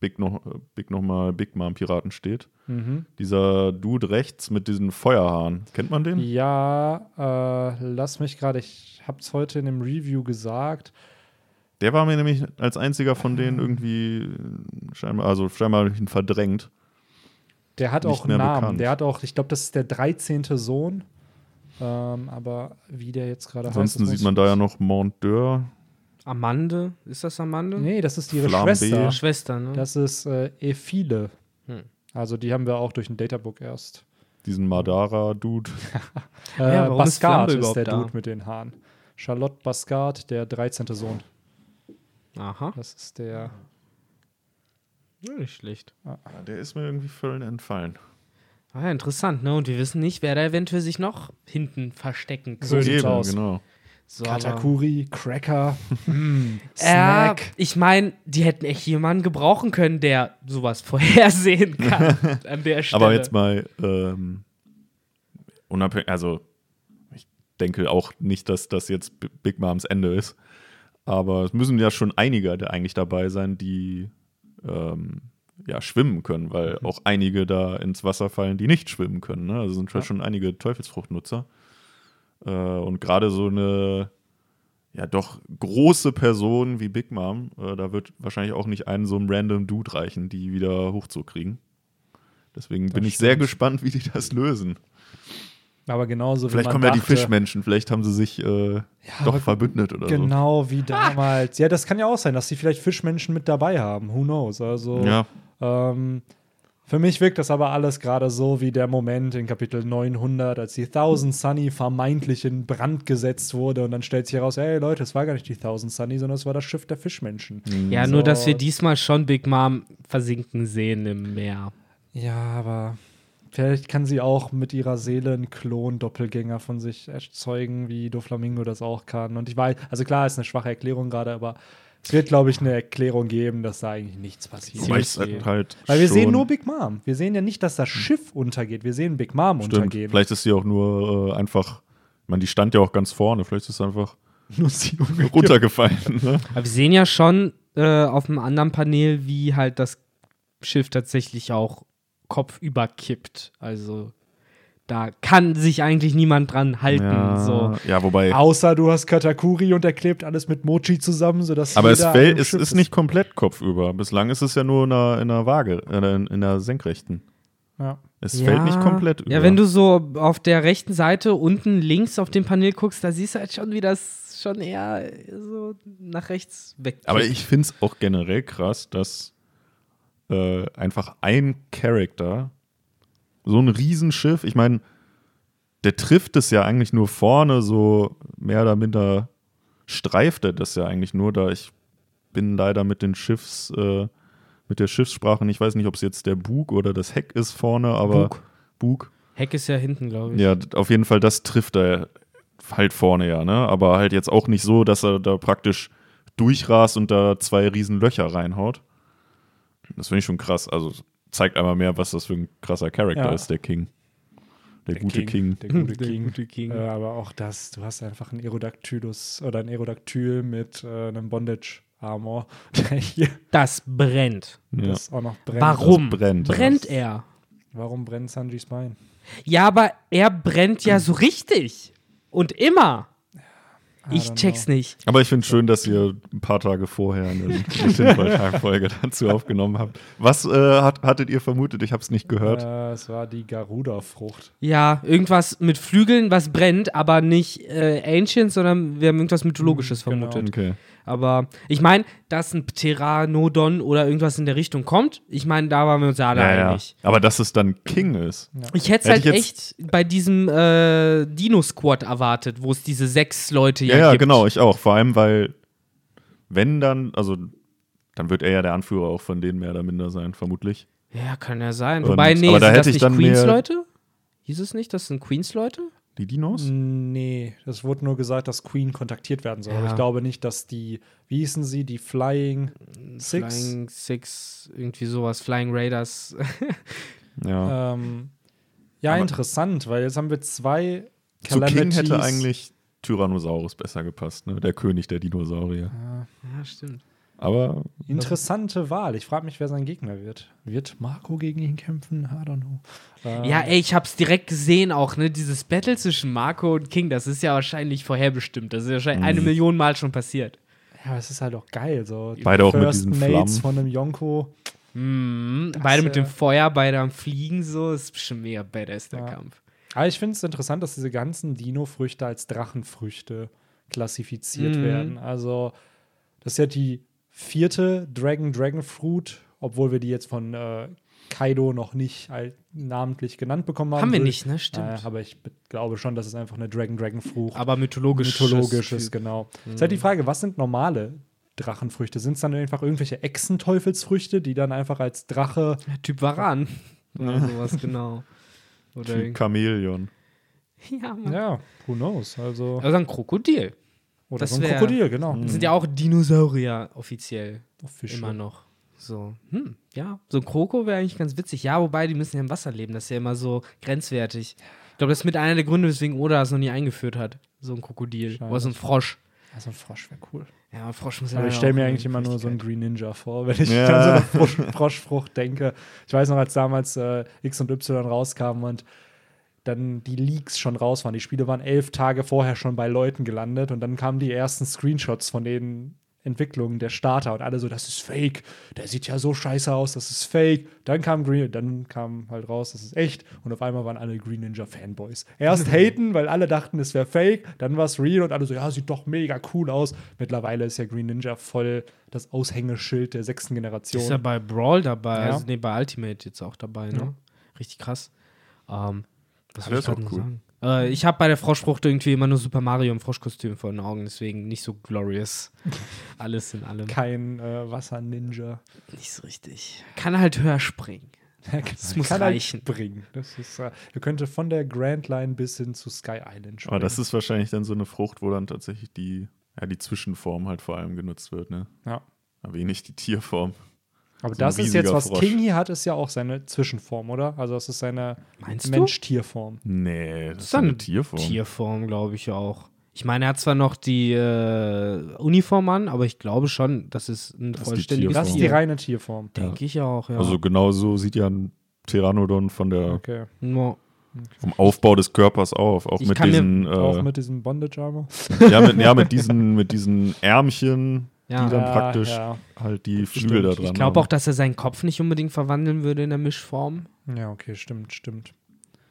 Big noch, Big noch mal Big Mom Piraten steht? Mhm. Dieser Dude rechts mit diesen Feuerhahn. Kennt man den? Ja, äh, lass mich gerade, ich habe es heute in dem Review gesagt. Der war mir nämlich als einziger von denen irgendwie äh, scheinbar, also scheinbar verdrängt. Der hat auch einen Namen. bekannt. Der hat auch, ich glaube, das ist der 13. Sohn. Ähm, aber wie der jetzt gerade heißt. Ansonsten sieht man da ja noch Monteur. Amande? Ist das Amande? Nee, das ist ihre Flambe. Schwester. Schwester, ne? Das ist äh, Ephile. Hm. Also die haben wir auch durch ein Databook erst. Diesen Madara-Dude. Äh, Ja, warum ist ist, der da? Dude mit den Haaren. Charlotte Bascard, der 13. Sohn. Aha. Das ist der. Ja, nicht schlecht. Ja, der ist mir irgendwie völlig entfallen. Ah, ja, interessant, ne? Und wir wissen nicht, wer da eventuell sich noch hinten verstecken So könnte. sieht's Eben, aus. genau. So, Katakuri, Cracker, mm, Ja, Snack. ich meine, die hätten echt jemanden gebrauchen können, der sowas vorhersehen kann an der Stelle. Aber jetzt mal ähm, unabhängig, also ich denke auch nicht, dass das jetzt Big Moms Ende ist. Aber es müssen ja schon einige da eigentlich dabei sein, die ähm, ja, schwimmen können, weil auch einige da ins Wasser fallen, die nicht schwimmen können. Ne? Also sind Ja. schon einige Teufelsfruchtnutzer. Äh, und gerade so eine ja doch große Person wie Big Mom, äh, da wird wahrscheinlich auch nicht einen so einem random Dude reichen, die wieder hochzukriegen. Deswegen bin ich sehr stimmt. gespannt, wie die das lösen. Aber genauso Vielleicht wie man kommen ja die dachte, Fischmenschen, vielleicht haben sie sich äh, doch aber verbündet oder Genau wie damals. Ja, das kann ja auch sein, dass sie vielleicht Fischmenschen mit dabei haben. Who knows? Also, so. Ja, ähm, für mich wirkt das aber alles gerade so wie der Moment in Kapitel 900, als die Thousand Sunny vermeintlich in Brand gesetzt wurde und dann stellt sich heraus, ey Leute, es war gar nicht die Thousand Sunny, sondern es war das Schiff der Fischmenschen. ja, so. nur, dass wir diesmal schon Big Mom versinken sehen im Meer. Ja, aber vielleicht kann sie auch mit ihrer Seele einen Klon-Doppelgänger von sich erzeugen, wie Doflamingo das auch kann. Und ich weiß, also klar, ist eine schwache Erklärung gerade, aber es wird, glaube ich, eine Erklärung geben, dass da eigentlich nichts passiert. wobei ich Ziemlich halt Weil wir sehen nur Big Mom. Wir sehen ja nicht, dass das Schiff untergeht. Wir sehen Big Mom Stimmt. untergehen. Vielleicht ist sie auch nur äh, einfach, ich meine, die stand ja auch ganz vorne, vielleicht ist sie einfach nur sie runtergefallen. Ne? Aber wir sehen ja schon äh, auf einem anderen Panel, wie halt das Schiff tatsächlich auch kopfüber kippt. Also da kann sich eigentlich niemand dran halten. Ja, So. ja, wobei. Außer du hast Katakuri und er klebt alles mit Mochi zusammen, sodass Aber es, fällt, es Schiff ist nicht komplett kopfüber. Bislang ist es ja nur in der, in der Waage, äh, in, in der Senkrechten. Ja. Es fällt nicht komplett über. Ja, wenn du so auf der rechten Seite unten links auf dem Panel guckst, da siehst du halt schon, wie das schon eher so nach rechts weg. Aber ich finde es auch generell krass, dass äh, einfach ein Charakter, so ein Riesenschiff, ich meine, der trifft es ja eigentlich nur vorne, so mehr oder minder streift er das ja eigentlich nur, da ich bin leider mit den Schiffs, äh, mit der Schiffssprache, ich weiß nicht, ob es jetzt der Bug oder das Heck ist vorne, aber Bug. Bug. Heck ist ja hinten, glaube ich. Ja, auf jeden Fall, das trifft er halt vorne ja, ne? Aber halt jetzt auch nicht so, dass er da praktisch durchrast und da zwei riesen Löcher reinhaut. Das finde ich schon krass. Also zeigt einmal mehr, was das für ein krasser Charakter Ja. ist, der King. Der, gute King. Der gute Der King. gute King. Äh, aber auch das, du hast einfach einen Aerodactylus oder ein Aerodactyl mit äh, einem Bondage-Armor, der hier Das brennt. Ja. das auch noch brennt. Warum Das brennt, ja. brennt er? Warum brennt Sanjis Bein? Ja, aber er brennt ja so richtig. Und immer. Ich check's nicht. Aber ich finde es schön, dass ihr ein paar Tage vorher eine Tinfoil-Folge dazu aufgenommen habt. Was äh, hat, hattet ihr vermutet? Ich habe es nicht gehört. Äh, es war die Garuda-Frucht. Ja, irgendwas mit Flügeln, was brennt, aber nicht äh, Ancient, sondern wir haben irgendwas Mythologisches Genau. vermutet. Okay. Aber ich meine, dass ein Pteranodon oder irgendwas in der Richtung kommt, ich meine, da waren wir uns ja alle Ja, ja. einig. Aber dass es dann King ist. Ich hätte es halt ich echt bei diesem äh, Dino-Squad erwartet, wo es diese sechs Leute ja, Ja, ja, gibt. genau, ich auch. Vor allem, weil, wenn dann, also, dann wird er ja der Anführer auch von denen mehr oder minder sein, vermutlich. Ja, kann ja sein. Und- Wobei, nee, aber da hätte ich nicht dann mehr- Queens-Leute? Hieß es nicht, das sind Queens-Leute? Die Dinos? Nee, es wurde nur gesagt, dass Queen kontaktiert werden soll. Aber Ja. ich glaube nicht, dass die, wie hießen sie, die Flying Six? Flying Six, irgendwie sowas, Flying Raiders. Ja. Ähm, ja, Aber- interessant, weil jetzt haben wir zwei Zu King hätte Calamities. eigentlich Tyrannosaurus besser gepasst, ne? Der König der Dinosaurier. ja, stimmt. Aber Interessante Wahl. Ich frage mich, wer sein Gegner wird. Wird Marco gegen ihn kämpfen? I don't know. Ähm, Ja, ey, ich hab's direkt gesehen auch, ne? Dieses Battle zwischen Marco und King, das ist ja wahrscheinlich vorherbestimmt. Das ist ja wahrscheinlich Mhm. eine Million Mal schon passiert. ja, aber es ist halt auch geil. So. Beide auch mit First diesen Mates Flammen. von einem Yonko. Mhm. Das, Beide mit äh, dem Feuer, beide am Fliegen, so. Ist bestimmt mega badass, der Ja. Kampf. Aber ich finde es interessant, dass diese ganzen Dino-Früchte als Drachenfrüchte klassifiziert Mhm. werden. Also, das ist ja die vierte Dragon Dragon Fruit, obwohl wir die jetzt von äh, Kaido noch nicht namentlich genannt bekommen haben. Haben wir nicht, ne? Stimmt. Naja, aber ich be- glaube schon, dass es einfach eine Dragon-Dragon-Frucht Aber mythologisch. mythologisches, genau. Ist halt die Frage, was sind normale Drachenfrüchte? Sind es dann einfach irgendwelche Echsenteufelsfrüchte, die dann einfach als Drache. Typ Varan. Oder sowas, genau. Oder Typ Chamäleon. ja, Mann. Ja, who knows? Also, Also ein Krokodil. Oder das so ein wär- Krokodil, genau. Das sind ja auch Dinosaurier offiziell. Oh, Fische. Immer noch. So, hm, ja. So ein Kroko wäre eigentlich ganz witzig. Ja, wobei, die müssen ja im Wasser leben. Das ist ja immer so grenzwertig. Ich glaube, das ist mit einer der Gründe, weswegen Oda das noch nie eingeführt hat. So ein Krokodil. Oder so ein Frosch. Also ein Frosch wäre cool. Ja, ein Frosch muss ja Aber ich stelle mir eigentlich immer nur so einen. Green Ninja vor, wenn ich Ja. an so eine Frosch Froschfrucht denke. Ich weiß noch, als damals äh, X und Y rauskamen und dann die Leaks schon raus waren. Die Spiele waren elf Tage vorher schon bei Leuten gelandet und dann kamen die ersten Screenshots von den Entwicklungen der Starter und alle so, das ist fake, der sieht ja so scheiße aus, das ist fake. Dann kam Green, dann kam halt raus, das ist echt und auf einmal waren alle Green Ninja Fanboys. Erst haten, weil alle dachten, es wäre fake, dann war es real und alle so, ja, sieht doch mega cool aus. Mittlerweile ist ja Green Ninja voll das Aushängeschild der sechsten Generation. Ist ja bei Brawl dabei, Ja. also nee, bei Ultimate jetzt auch dabei, ne? Ja. Richtig krass. Ähm, was ich ist auch cool. sagen? Äh, ich habe bei der Froschfrucht irgendwie immer nur Super Mario im Froschkostüm vor den Augen, deswegen nicht so glorious. Alles in allem. Kein äh, Wasser-Ninja. Nicht so richtig. Kann halt höher springen. Das muss reichen. Halt bringen. Das ist, äh, er könnte von der Grand Line bis hin zu Sky Island springen. Aber das ist wahrscheinlich dann so eine Frucht, wo dann tatsächlich die, ja, die Zwischenform halt vor allem genutzt wird, ne? ja. Aber wenig die Tierform. Aber so das ist jetzt, was Frosch. King hier hat, ist ja auch seine Zwischenform, oder? Also das ist seine? Mensch-Tier-Form. Nee, das ist dann eine Tierform. Tierform, glaube ich auch. Ich meine, er hat zwar noch die äh, Uniform an, aber ich glaube schon, das ist ein ist die vollständiges Das ist die reine Tierform. Denke ich auch, ja. Also genau so sieht ja ein Pteranodon von der, Okay. No. vom Aufbau des Körpers auf. Auch Ich mit diesen, Auch äh, mit diesem Bondage-Armor. ja, mit, ja, mit diesen, mit diesen Ärmchen, Ja. die dann Ja, praktisch ja. halt die Flügel da dran Ich glaube auch, dass er seinen Kopf nicht unbedingt verwandeln würde in der Mischform. Ja, okay, stimmt, stimmt.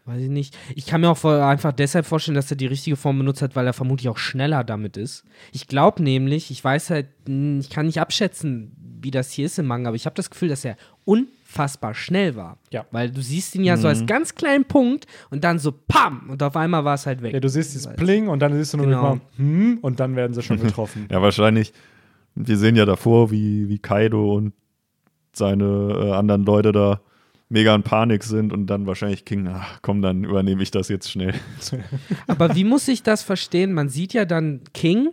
Weiß ich nicht. Ich kann mir auch einfach deshalb vorstellen, dass er die richtige Form benutzt hat, weil er vermutlich auch schneller damit ist. Ich glaube nämlich, ich weiß halt, ich kann nicht abschätzen, wie das hier ist im Manga, aber ich habe das Gefühl, dass er unfassbar schnell war. Ja. Weil du siehst ihn ja so als ganz kleinen Punkt und dann so PAM und auf einmal war es halt weg. Ja, du siehst dieses. Pling und dann siehst du nur Genau. mal, hm, und dann werden sie schon getroffen. Ja, wahrscheinlich. Wir sehen ja davor, wie, wie Kaido und seine äh, anderen Leute da mega in Panik sind und dann wahrscheinlich King, ach komm, dann übernehme ich das jetzt schnell. Aber wie muss ich das verstehen? Man sieht ja dann King,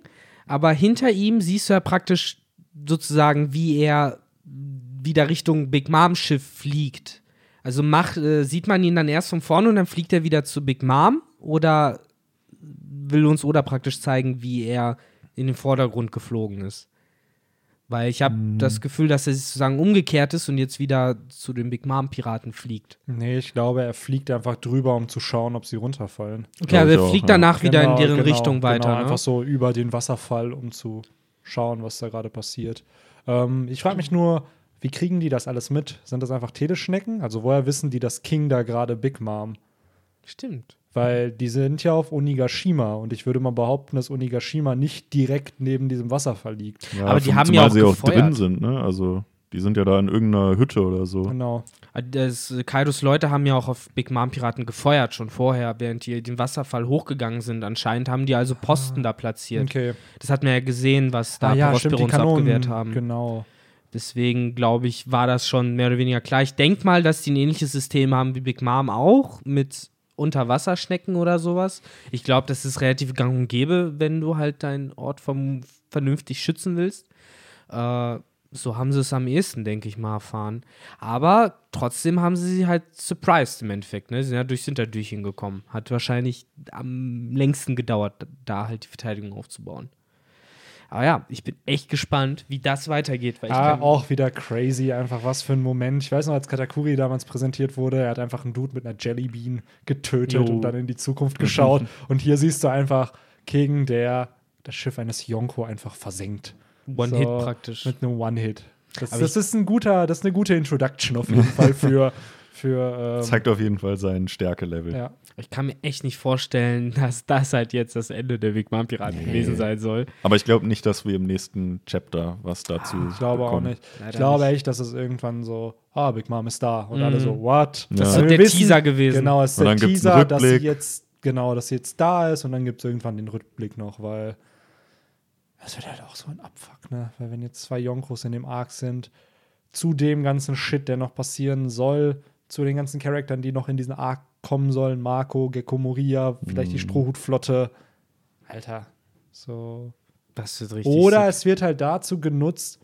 aber hinter ihm siehst du ja praktisch sozusagen, wie er wieder Richtung Big Mom Schiff fliegt. Also macht, äh, sieht man ihn dann erst von vorne und dann fliegt er wieder zu Big Mom oder will uns Oda praktisch zeigen, wie er in den Vordergrund geflogen ist? Weil ich habe das Gefühl, dass er sozusagen umgekehrt ist und jetzt wieder zu den Big Mom Piraten fliegt. nee, ich glaube, er fliegt einfach drüber, um zu schauen, ob sie runterfallen. Okay, also er auch, fliegt ja. danach wieder in Genau, deren genau, Richtung weiter. Genau, ne? einfach so über den Wasserfall, um zu schauen, was da gerade passiert. Ähm, ich frage mich nur, wie kriegen die das alles mit? Sind das einfach Teleschnecken? Also woher wissen die, dass King da gerade Big Mom? Stimmt. Weil die sind ja auf Onigashima und ich würde mal behaupten, dass Onigashima nicht direkt neben diesem Wasserfall liegt. Ja, Aber die haben ja auch sie auch gefeuert. drin sind, ne? Also die sind ja da in irgendeiner Hütte oder so. Genau. Das, Kaidos Leute haben ja auch auf Big Mom Piraten gefeuert, schon vorher, während die den Wasserfall hochgegangen sind. Anscheinend haben die also Posten da platziert. Okay. Das hat man ja gesehen, was da ah, ja, stimmt, die uns Kanonen. abgewehrt haben. Genau. Deswegen glaube ich, war das schon mehr oder weniger klar. Ich denke mal, dass die ein ähnliches System haben wie Big Mom auch mit Unterwasserschnecken oder sowas. Ich glaube, das ist relativ gang und gäbe, wenn du halt deinen Ort vom, vernünftig schützen willst. Äh, so haben sie es am ehesten, denke ich mal, erfahren. Aber trotzdem haben sie sie halt surprised im Endeffekt. Ne? Sie sind ja durchs Hintertür hingekommen. Hat wahrscheinlich am längsten gedauert, da halt die Verteidigung aufzubauen. Aber ja, ich bin echt gespannt, wie das weitergeht. Weil ich Ah, auch wieder crazy, einfach was für ein Moment. Ich weiß noch, als Katakuri damals präsentiert wurde, er hat einfach einen Dude mit einer Jellybean getötet Jo. und dann in die Zukunft geschaut. und hier siehst du einfach King, der das Schiff eines Yonko einfach versenkt. One-Hit So, praktisch. Mit einem One-Hit. Das, das ist ein guter, das ist eine gute Introduction auf jeden Fall für, für. Ähm, Zeigt auf jeden Fall sein Stärkelevel. ja. Ich kann mir echt nicht vorstellen, dass das halt jetzt das Ende der Big Mom Piraten gewesen sein soll. Aber ich glaube nicht, dass wir im nächsten Chapter was dazu Ich glaube auch bekommen. nicht. Leider ich glaube nicht. echt, dass es irgendwann so, ah, Big Mom ist da. Und Mhm. alle so, what? Das ist so Wir der wissen- Teaser gewesen. Genau, es ist Und der Teaser, dass sie jetzt, genau, dass sie jetzt da ist und dann gibt es irgendwann den Rückblick noch, weil das wird halt auch so ein Abfuck, ne? Weil wenn jetzt zwei Yonkos in dem Arc sind, zu dem ganzen Shit, der noch passieren soll, zu den ganzen Charakteren, die noch in diesen Arc kommen sollen, Marco, Gecko Moria, vielleicht Mhm. die Strohhutflotte. Alter, so. Das wird richtig. Oder sick. es wird halt dazu genutzt,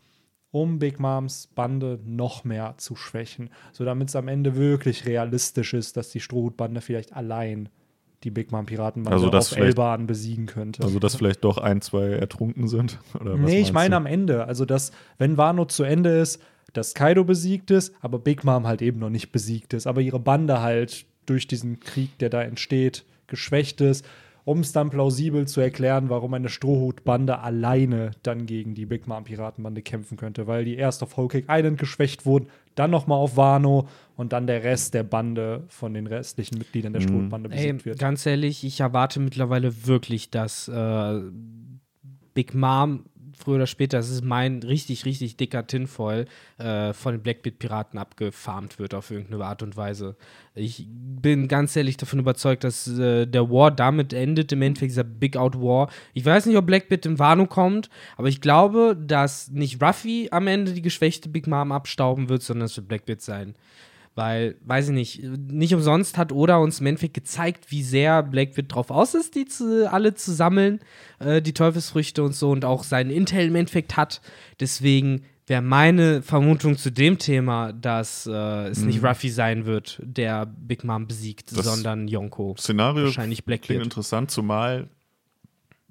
um Big Moms Bande noch mehr zu schwächen. So damit es am Ende wirklich realistisch ist, dass die Strohhutbande vielleicht allein die Big Mom Piratenbande Also, dass auf Elban besiegen könnte. Also, dass vielleicht doch ein, zwei ertrunken sind? Oder was nee, ich meine du? am Ende. Also, dass, wenn Wano zu Ende ist, dass Kaido besiegt ist, aber Big Mom halt eben noch nicht besiegt ist. Aber ihre Bande halt durch diesen Krieg, der da entsteht, geschwächt ist, um es dann plausibel zu erklären, warum eine Strohhutbande alleine dann gegen die Big Mom Piratenbande kämpfen könnte. Weil die erst auf Whole Cake Island geschwächt wurden, dann nochmal auf Wano und dann der Rest der Bande von den restlichen Mitgliedern der Strohhutbande Ey, besiegt wird. ganz ehrlich, ich erwarte mittlerweile wirklich, dass äh, Big Mom früher oder später, das ist mein richtig, richtig dicker Tinfoil, äh, von den Blackbeard-Piraten abgefarmt wird auf irgendeine Art und Weise. Ich bin ganz ehrlich davon überzeugt, dass äh, der War damit endet, im Endeffekt dieser Big Out War. Ich weiß nicht, ob Blackbeard in Wano kommt, aber ich glaube, dass nicht Ruffy am Ende die geschwächte Big Mom abstauben wird, sondern es wird Blackbeard sein. Weil, weiß ich nicht, nicht umsonst hat Oda uns im Endeffekt gezeigt, wie sehr Blackbeard drauf aus ist, die zu, alle zu sammeln, äh, die Teufelsfrüchte und so, und auch seinen Intel im Endeffekt hat. Deswegen wäre meine Vermutung zu dem Thema, dass äh, es nicht Ruffy sein wird, der Big Mom besiegt, Das sondern Yonko. Szenario Wahrscheinlich klingt Blackbeard. interessant, zumal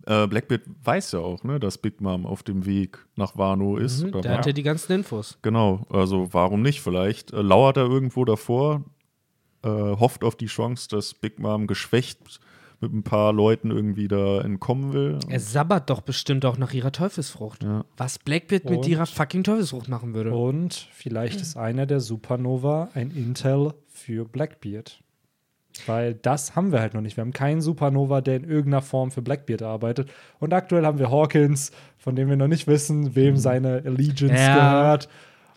äh, Blackbeard weiß ja auch, ne, dass Big Mom auf dem Weg nach Wano ist. Mhm, oder der hat ja die ganzen Infos. Genau, also warum nicht? Vielleicht äh, lauert er irgendwo davor, äh, hofft auf die Chance, dass Big Mom geschwächt mit ein paar Leuten irgendwie da entkommen will. Er sabbert doch bestimmt auch nach ihrer Teufelsfrucht. Ja. Was Blackbeard mit Und? ihrer fucking Teufelsfrucht machen würde. Und vielleicht ist einer der Supernova ein Intel für Blackbeard. Weil das haben wir halt noch nicht. Wir haben keinen Supernova, der in irgendeiner Form für Blackbeard arbeitet. Und aktuell haben wir Hawkins, von dem wir noch nicht wissen, wem seine Allegiance Ja. gehört.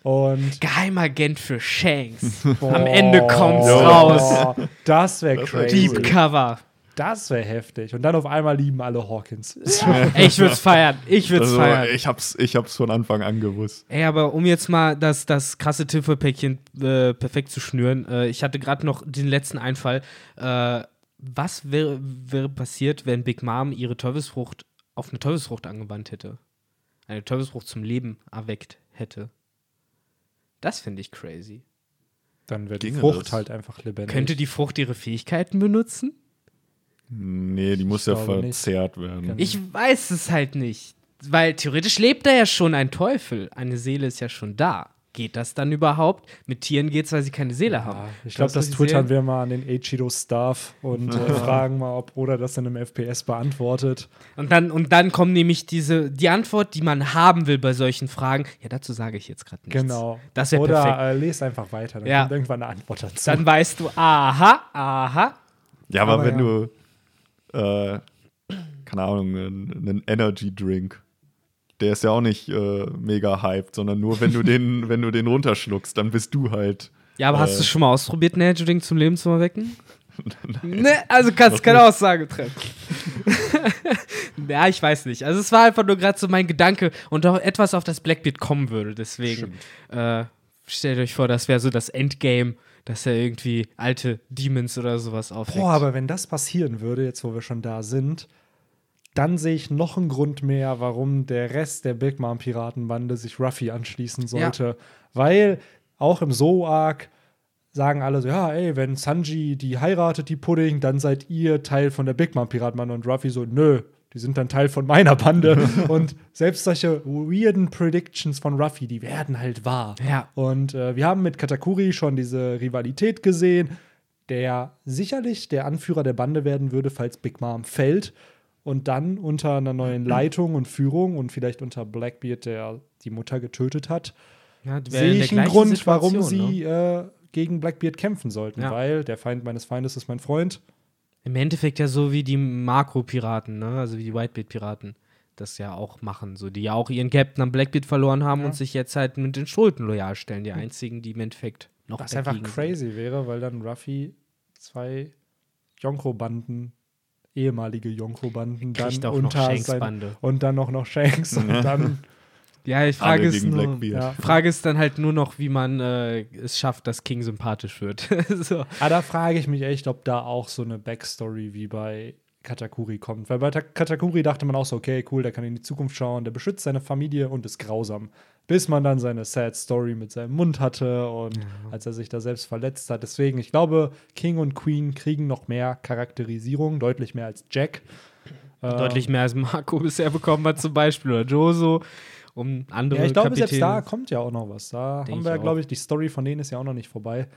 Und Geheimagent für Shanks. Am Boah. Ende kommt's Ja. raus. Das wäre crazy. Deep Cover. Das wäre heftig. Und dann auf einmal lieben alle Hawkins. Ich würd's feiern. Ich würd's Also, feiern. ich hab's, ich hab's von Anfang an gewusst. Ey, aber um jetzt mal das, das krasse Tilford-Päckchen äh, perfekt zu schnüren, äh, ich hatte gerade noch den letzten Einfall. Äh, was wäre wäre passiert, wenn Big Mom ihre Teufelsfrucht auf eine Teufelsfrucht angewandt hätte? Eine Teufelsfrucht zum Leben erweckt hätte. Das finde ich crazy. Dann wird die Frucht das? halt einfach lebendig. Könnte die Frucht ihre Fähigkeiten benutzen? Nee, die muss ja glaube nicht. verzehrt werden. Ich weiß es halt nicht. Weil theoretisch lebt da ja schon ein Teufel. Eine Seele ist ja schon da. Geht das dann überhaupt? Mit Tieren geht's, weil sie keine Seele haben. Ja, ich glaube, das twittern wir mal an den Eiichiro-Staff und äh, fragen mal, ob Oda das in einem FPS beantwortet. Und dann, und dann kommt nämlich diese, die Antwort, die man haben will bei solchen Fragen. Ja, dazu sage ich jetzt gerade nichts. Genau. Das wäre Oder perfekt. äh, lest einfach weiter, dann Ja. kommt irgendwann eine Antwort dazu. Dann weißt du, aha, aha. ja, aber, aber wenn ja. du, äh, keine Ahnung, einen Energy Drink, der ist ja auch nicht äh, mega hyped, sondern nur wenn du den, wenn du den runterschluckst, dann bist du halt. Ja, aber hast Äh. du schon mal ausprobiert, einen Energy Drink zum Leben zu erwecken? ne, also kannst du keine Aussage treffen. ja, ich weiß nicht. Also es war einfach nur gerade so mein Gedanke und auch etwas, auf das Blackbeard kommen würde. Deswegen äh, stellt euch vor, das wäre so das Endgame, dass er irgendwie alte Demons oder sowas aufweckt. Boah, aber wenn das passieren würde, jetzt wo wir schon da sind, dann sehe ich noch einen Grund mehr, warum der Rest der Big Mom Piratenbande sich Ruffy anschließen sollte. Weil auch im Zoo-Arc sagen alle so, ja, ey, wenn Sanji die heiratet, die Pudding, dann seid ihr Teil von der Big Mom Piratenbande. Und Ruffy so, nö, die sind dann Teil von meiner Bande. und selbst solche weirden Predictions von Ruffy, die werden halt wahr. Ja. Und äh, wir haben mit Katakuri schon diese Rivalität gesehen, der sicherlich der Anführer der Bande werden würde, falls Big Mom fällt. Und dann unter einer neuen Leitung und Führung und vielleicht unter Blackbeard, der die Mutter getötet hat, Ja, sehe ich einen Grund, warum sie Ne? äh, gegen Blackbeard kämpfen sollten, Ja. weil der Feind meines Feindes ist mein Freund. Im Endeffekt ja so wie die Makro-Piraten, ne? also wie die Whitebeard-Piraten das ja auch machen. So, die ja auch ihren Captain am Blackbeard verloren haben Ja. und sich jetzt halt mit den Schulden loyal stellen. Die einzigen, die im Endeffekt noch Was einfach dagegen sind. crazy wäre, weil dann Ruffy zwei Yonko-Banden, ehemalige Yonko-Banden, dann noch unter Bande. und dann auch noch Shanks und dann Ja, die Frage gegen nur, ja. Frage ist dann halt nur noch, wie man äh, es schafft, dass King sympathisch wird. so. Ah, da frage ich mich echt, ob da auch so eine Backstory wie bei Katakuri kommt. Weil bei Ta- Katakuri dachte man auch so, okay, cool, der kann in die Zukunft schauen, der beschützt seine Familie und ist grausam. Bis man dann seine Sad Story mit seinem Mund hatte und als er sich da selbst verletzt hat. Deswegen, ich glaube, King und Queen kriegen noch mehr Charakterisierung, deutlich mehr als Jack. Deutlich mehr als Marco bisher bekommen hat, zum Beispiel, oder Joso, um andere Ja, ich glaube, Kapitäne. selbst da kommt ja auch noch was. Da Denk haben wir, ich glaube ich, die Story von denen ist ja auch noch nicht vorbei.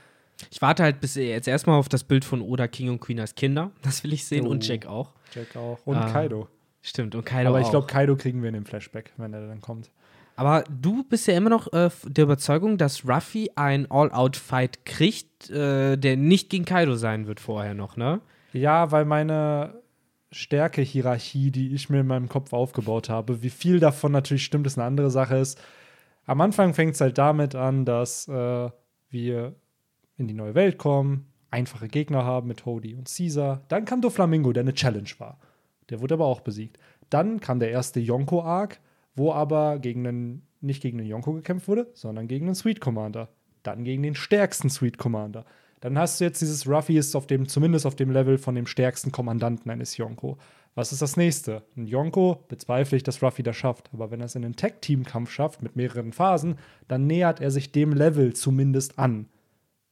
Ich warte halt bis jetzt erstmal auf das Bild von Oda, King und Queen als Kinder. Das will ich sehen. Oh. Und Jack auch. Jack auch. Und Ah, Kaido. Stimmt. Und Kaido Aber ich glaube, Kaido kriegen wir in dem Flashback, wenn er dann kommt. Aber du bist ja immer noch äh, der Überzeugung, dass Ruffy ein All-Out-Fight kriegt, äh, der nicht gegen Kaido sein wird vorher noch, ne? Ja, weil meine Stärke-Hierarchie, die ich mir in meinem Kopf aufgebaut habe, wie viel davon natürlich stimmt, ist eine andere Sache ist. Am Anfang fängt es halt damit an, dass äh, wir in die neue Welt kommen, einfache Gegner haben mit Hody und Caesar. Dann kam Doflamingo, der eine Challenge war. Der wurde aber auch besiegt. Dann kam der erste Yonko-Arc, wo aber gegen einen, nicht gegen einen Yonko gekämpft wurde, sondern gegen einen Sweet Commander. Dann gegen den stärksten Sweet Commander. Dann hast du jetzt dieses Ruffy ist auf dem, zumindest auf dem Level von dem stärksten Kommandanten eines Yonko. Was ist das nächste? Ein Yonko bezweifle ich, dass Ruffy das schafft. Aber wenn er es in einen Tag-Team-Kampf schafft mit mehreren Phasen, dann nähert er sich dem Level zumindest an.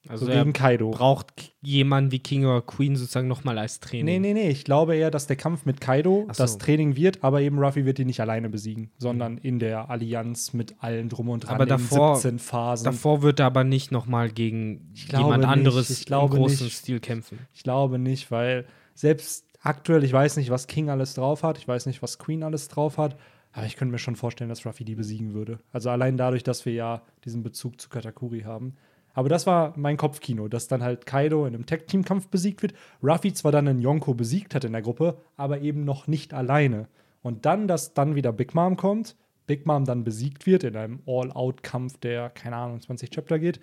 Also so gegen Kaido. braucht jemanden wie King oder Queen sozusagen nochmal als Training. Nee, nee, nee. Ich glaube eher, dass der Kampf mit Kaido so. das Training wird, aber eben Ruffy wird ihn nicht alleine besiegen, sondern in der Allianz mit allen drum und dran Aber davor- in 17 Phasen. Davor wird er aber nicht nochmal gegen jemand nicht, anderes im großen nicht. Stil kämpfen. Ich glaube nicht, weil selbst aktuell, ich weiß nicht, was King alles drauf hat, ich weiß nicht, was Queen alles drauf hat, aber ich könnte mir schon vorstellen, dass Ruffy die besiegen würde. Also allein dadurch, dass wir ja diesen Bezug zu Katakuri haben. Aber das war mein Kopfkino, dass dann halt Kaido in einem Tag-Team-Kampf besiegt wird. Ruffy zwar dann einen Yonko besiegt hat in der Gruppe, aber eben noch nicht alleine. Und dann, dass dann wieder Big Mom kommt, Big Mom dann besiegt wird in einem All-Out-Kampf, der, keine Ahnung, 20 Chapter geht,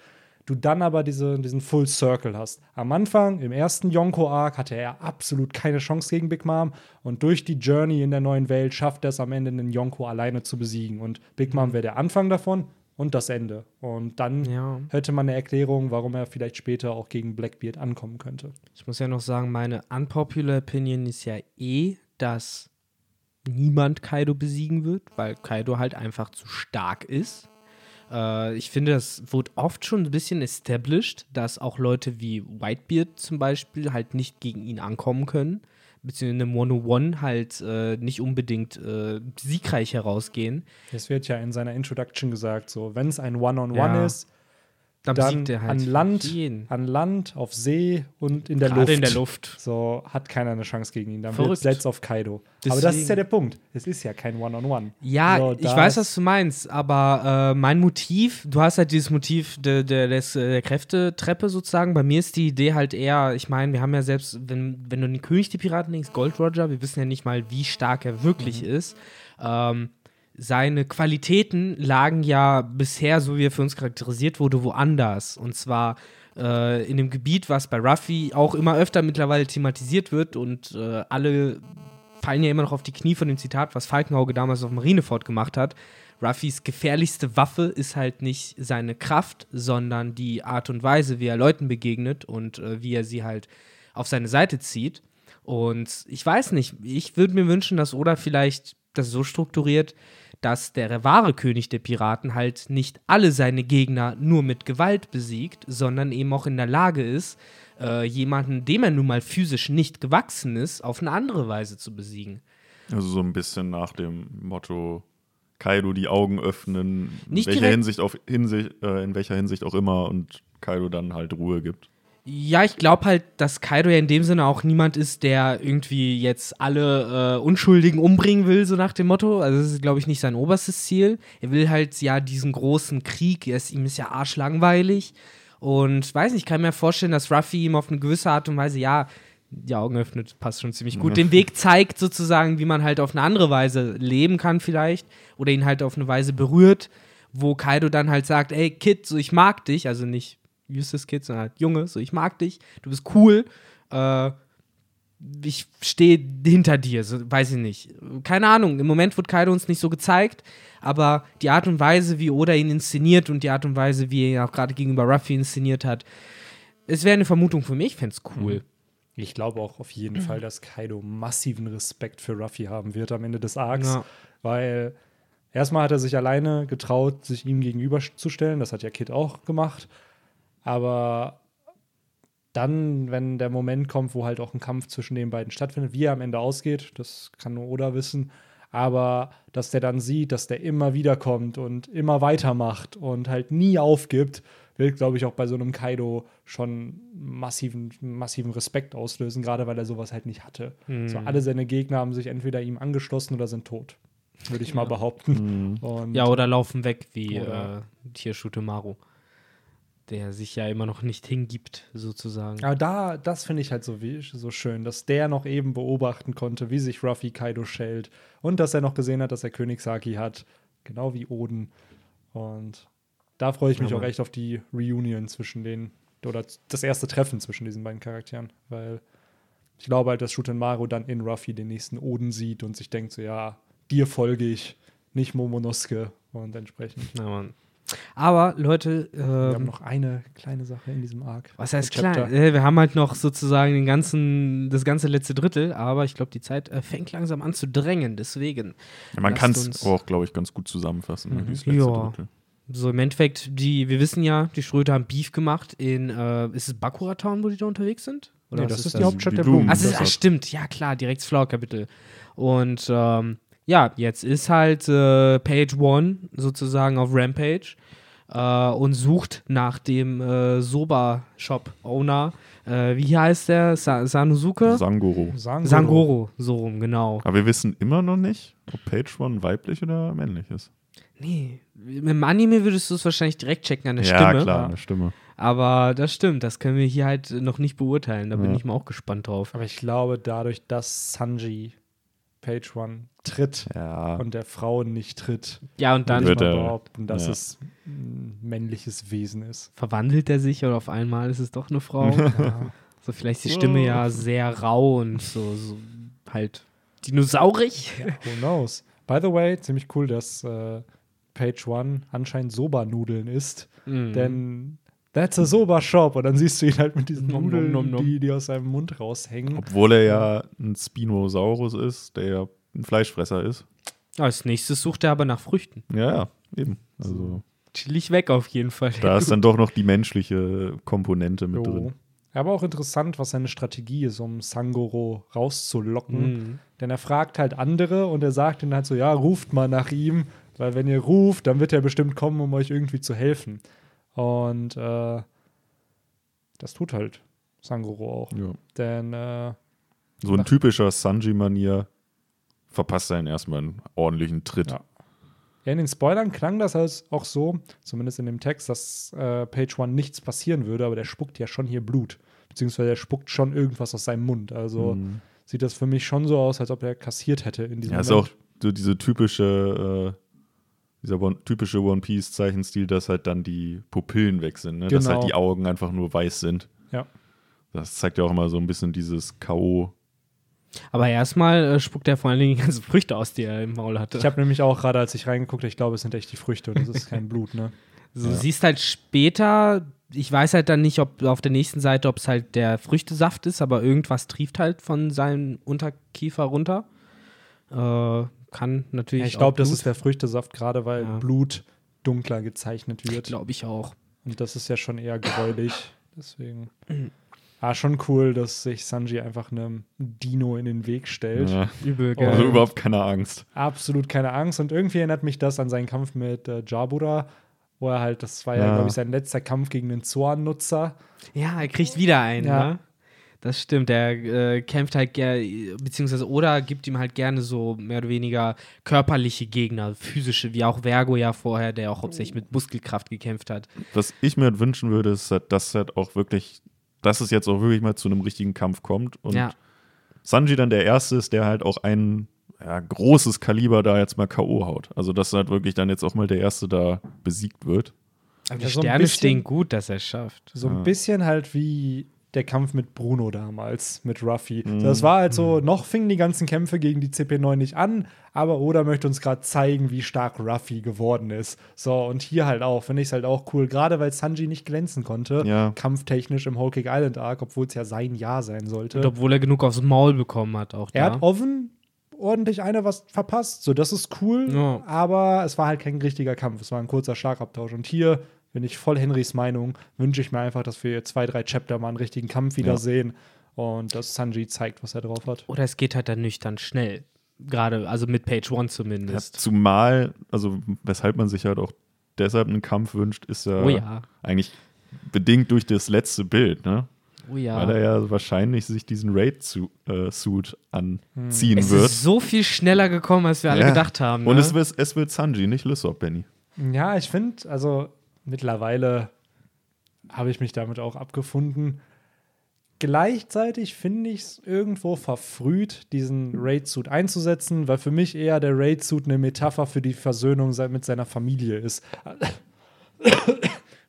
du dann aber diese, diesen Full Circle hast. Am Anfang, im ersten Yonko-Arc, hatte er absolut keine Chance gegen Big Mom und durch die Journey in der neuen Welt schafft er es am Ende, einen Yonko alleine zu besiegen. Und Big Mom wäre der Anfang davon und das Ende. Und dann Ja. hätte man eine Erklärung, warum er vielleicht später auch gegen Blackbeard ankommen könnte. Ich muss ja noch sagen, meine unpopular Opinion ist ja eh, dass niemand Kaido besiegen wird, weil Kaido halt einfach zu stark ist. Äh, ich finde, das wurde oft schon ein bisschen established, dass auch Leute wie Whitebeard zum Beispiel halt nicht gegen ihn ankommen können. Beziehungsweise in einem One-on-One halt äh, nicht unbedingt äh, siegreich herausgehen. Es wird ja in seiner Introduction gesagt, so, wenn es ein One-on-One Ja. ist, Dann, dann er halt an Land, jeden. an Land, auf See und in der Gerade Luft. in der Luft. So hat keiner eine Chance gegen ihn. Dann Verrückt. wird setzt auf Kaido. Aber das Deswegen- ist ja der Punkt. Es ist ja kein One-on-One. Ja, So, ich weiß, was du meinst, aber äh, mein Motiv, du hast halt dieses Motiv de, de, des, äh, der Kräftetreppe sozusagen. Bei mir ist die Idee halt eher, ich meine, wir haben ja selbst, wenn, wenn du den König der Piraten denkst, Gold Roger, wir wissen ja nicht mal, wie stark er wirklich ist. Ähm, seine Qualitäten lagen ja bisher, so wie er für uns charakterisiert wurde, woanders. Und zwar äh, in dem Gebiet, was bei Ruffy auch immer öfter mittlerweile thematisiert wird und äh, alle fallen ja immer noch auf die Knie von dem Zitat, was Falkenauge damals auf Marineford gemacht hat. Ruffys gefährlichste Waffe ist halt nicht seine Kraft, sondern die Art und Weise, wie er Leuten begegnet und äh, wie er sie halt auf seine Seite zieht. Und ich weiß nicht, ich würde mir wünschen, dass Oda vielleicht das so strukturiert, dass der wahre König der Piraten halt nicht alle seine Gegner nur mit Gewalt besiegt, sondern eben auch in der Lage ist, äh, jemanden, dem er nun mal physisch nicht gewachsen ist, auf eine andere Weise zu besiegen. Also so ein bisschen nach dem Motto Kaido die Augen öffnen, in welcher Hinsicht auf Hinsicht, äh, in welcher Hinsicht auch immer und Kaido dann halt Ruhe gibt. Ja, ich glaube halt, dass Kaido ja in dem Sinne auch niemand ist, der irgendwie jetzt alle äh, Unschuldigen umbringen will, so nach dem Motto. Also das ist, glaube ich, nicht sein oberstes Ziel. Er will halt ja diesen großen Krieg, er ist, ihm ist ja arschlangweilig. Und weiß nicht, ich kann mir vorstellen, dass Ruffy ihm auf eine gewisse Art und Weise, ja, die Augen öffnet, passt schon ziemlich gut, den Weg zeigt sozusagen, wie man halt auf eine andere Weise leben kann vielleicht oder ihn halt auf eine Weise berührt, wo Kaido dann halt sagt, ey Kid, so ich mag dich, also nicht Eustace Kid, sondern halt Junge, so ich mag dich, du bist cool, äh, ich stehe hinter dir, so, weiß ich nicht. Keine Ahnung, im Moment wird Kaido uns nicht so gezeigt, aber die Art und Weise, wie Oda ihn inszeniert und die Art und Weise, wie er ihn auch gerade gegenüber Ruffy inszeniert hat, es wäre eine Vermutung für mich, ich fände es cool. Ich glaube auch auf jeden Fall, dass Kaido massiven Respekt für Ruffy haben wird am Ende des Arcs, Ja. weil erstmal hat er sich alleine getraut, sich ihm gegenüberzustellen. Das hat ja Kid auch gemacht. Aber dann, wenn der Moment kommt, wo halt auch ein Kampf zwischen den beiden stattfindet, wie er am Ende ausgeht, das kann nur Oda wissen. Aber dass der dann sieht, dass der immer wieder kommt und immer weitermacht und halt nie aufgibt, wird, glaube ich, auch bei so einem Kaido schon massiven, massiven Respekt auslösen, gerade weil er sowas halt nicht hatte. So alle seine Gegner haben sich entweder ihm angeschlossen oder sind tot, würde ich mal behaupten. Und Ja, oder laufen weg, wie äh, hier Shutemaru. Der sich ja immer noch nicht hingibt, sozusagen. Aber da, das finde ich halt so, wie, so schön, dass der noch eben beobachten konnte, wie sich Ruffy Kaido schält und dass er noch gesehen hat, dass er König Saki hat, genau wie Oden. Und da freue ich mich Ja, auch echt auf die Reunion zwischen den, oder das erste Treffen zwischen diesen beiden Charakteren, weil ich glaube halt, dass Shutenmaru dann in Ruffy den nächsten Oden sieht und sich denkt so, ja, dir folge ich, nicht Momonosuke und entsprechend. Ja, Mann. Aber Leute, Wir haben ähm, noch eine kleine Sache in diesem Arc. was heißt klein? Äh, wir haben halt noch sozusagen den ganzen, das ganze letzte Drittel, aber ich glaube, die Zeit äh, fängt langsam an zu drängen. Deswegen, Ja, man kann es auch, glaube ich, ganz gut zusammenfassen. Ne, Mhm. dieses letzte Ja. Drittel. so im Endeffekt, die, wir wissen ja, die Schröter haben Beef gemacht in, äh, ist es Bakura Town, wo die da unterwegs sind? Nee, was das ist die das? Hauptstadt Die der Blumen. Blumen. Ist, das ach hat- stimmt, ja klar, direkt das Flower-Kapitel. Und ähm, ja, jetzt ist halt äh, Page One sozusagen auf Rampage äh, und sucht nach dem äh, Soba-Shop-Owner. Äh, wie heißt der? Sa Sanusuke? Sangoro. Sangoro. Sangoro, so rum, genau. Aber wir wissen immer noch nicht, ob Page One weiblich oder männlich ist. Nee, im Anime würdest du es wahrscheinlich direkt checken an der ja, Stimme. klar, Ja. eine Stimme. Aber das stimmt, das können wir hier halt noch nicht beurteilen. Da bin Ja. ich mal auch gespannt drauf. Aber ich glaube, dadurch, dass Sanji Page One tritt Ja. und der Frau nicht tritt, Ja, und dann Wird er- behaupten, dass ja. es ein männliches Wesen ist. verwandelt er sich und auf einmal ist es doch eine Frau. Ja. So vielleicht ist die Stimme ja sehr rau und so, so halt dinosaurig. Who knows? By the way, ziemlich cool, dass äh, Page One anscheinend Soba-Nudeln isst, Mhm. denn that's a Soba-Shop und dann siehst du ihn halt mit diesen Nom, nom, Nudeln, nom, nom. Die, die aus seinem Mund raushängen. Obwohl er ja ein Spinosaurus ist, der ja ein Fleischfresser ist. Als nächstes sucht er aber nach Früchten. Ja, ja, eben. Also Chillig weg auf jeden Fall. da ist dann doch noch die menschliche Komponente mit Jo. drin. Aber auch interessant, was seine Strategie ist, um Sangoro rauszulocken. Mhm. Denn er fragt halt andere und er sagt ihnen halt so, ja, ruft mal nach ihm, weil wenn ihr ruft, dann wird er bestimmt kommen, um euch irgendwie zu helfen. Und äh, das tut halt Sangoro auch. Ja. Denn äh, So ein typischer Sanji-Manier verpasst er ihn erstmal einen ordentlichen Tritt. Ja. ja, in den Spoilern klang das als auch so, zumindest in dem Text, dass äh, Page One nichts passieren würde, aber der spuckt ja schon hier Blut. Beziehungsweise er spuckt schon irgendwas aus seinem Mund. Also Mhm. sieht das für mich schon so aus, als ob er kassiert hätte in diesem Ja, ist Moment. auch so diese typische, äh, dieser One, typische One Piece Zeichenstil, dass halt dann die Pupillen weg sind, ne? dass Genau. halt die Augen einfach nur weiß sind. Ja. Das zeigt ja auch immer so ein bisschen dieses K.O. Aber erstmal äh, spuckt er vor allen Dingen die ganzen Früchte aus, die er im Maul hatte. Ich habe nämlich auch gerade, als ich reingeguckt habe, ich glaube, es sind echt die Früchte und es ist kein Blut, ne? So, Du siehst halt später, ich weiß halt dann nicht, ob auf der nächsten Seite, ob es halt der Früchtesaft ist, aber irgendwas trieft halt von seinem Unterkiefer runter. Äh, kann natürlich. Ja, ich glaube, das ist der Früchtesaft, gerade weil Ja. Blut dunkler gezeichnet wird. Glaube ich auch. Und das ist ja schon eher gräulich. Deswegen. Ah, schon cool, dass sich Sanji einfach einem Dino in den Weg stellt. Ja. Übel, Oh. Also überhaupt keine Angst. Absolut keine Angst. Und irgendwie erinnert mich das an seinen Kampf mit äh, Jabura, wo er halt, das war ja, Ja. glaube ich, sein letzter Kampf gegen den Zorn-Nutzer. Ja, er kriegt wieder einen, Ja. ne? Das stimmt, der äh, kämpft halt gerne, beziehungsweise Oda gibt ihm halt gerne so mehr oder weniger körperliche Gegner, physische, wie auch Vergo ja vorher, der auch hauptsächlich mit Muskelkraft gekämpft hat. Was ich mir halt wünschen würde, ist, dass halt auch wirklich, dass es jetzt auch wirklich mal zu einem richtigen Kampf kommt und ja. Sanji dann der Erste ist, der halt auch ein ja, großes Kaliber da jetzt mal K.O. haut. Also, dass halt wirklich dann jetzt auch mal der Erste da besiegt wird. Aber die Ja, so ein Sterne bisschen- stehen gut, dass er es schafft. So ein Ja. bisschen halt wie der Kampf mit Bruno damals, mit Ruffy. Mhm. Das war halt so, noch fingen die ganzen Kämpfe gegen die CP9 nicht an, aber Oda möchte uns gerade zeigen, wie stark Ruffy geworden ist. So, und hier halt auch, finde ich es halt auch cool, gerade weil Sanji nicht glänzen konnte, Ja. kampftechnisch im Whole Cake Island Arc, obwohl es ja sein Jahr sein sollte. Und obwohl er genug aufs Maul bekommen hat, auch Er da. hat offen ordentlich einer was verpasst, so das ist cool, Ja. aber es war halt kein richtiger Kampf, es war ein kurzer Schlagabtausch. Und hier bin ich voll Henrys Meinung, wünsche ich mir einfach, dass wir zwei, drei Chapter mal einen richtigen Kampf wieder Ja. sehen und dass Sanji zeigt, was er drauf hat. Oder es geht halt dann nüchtern schnell. Gerade, also mit Page One Ja, zumindest. zumal, also weshalb man sich halt auch deshalb einen Kampf wünscht, ist ja, oh ja. eigentlich bedingt durch das letzte Bild, ne? Oh ja. Weil er ja wahrscheinlich sich diesen Raid-Suit anziehen es wird. ist so viel schneller gekommen, als wir alle Ja. gedacht haben. Ne? Und es wird, es wird Sanji, nicht Lysop, Benny. Ja, ich finde, also mittlerweile habe ich mich damit auch abgefunden. Gleichzeitig finde ich es irgendwo verfrüht, diesen Raid-Suit einzusetzen, weil für mich eher der Raid-Suit eine Metapher für die Versöhnung mit seiner Familie ist.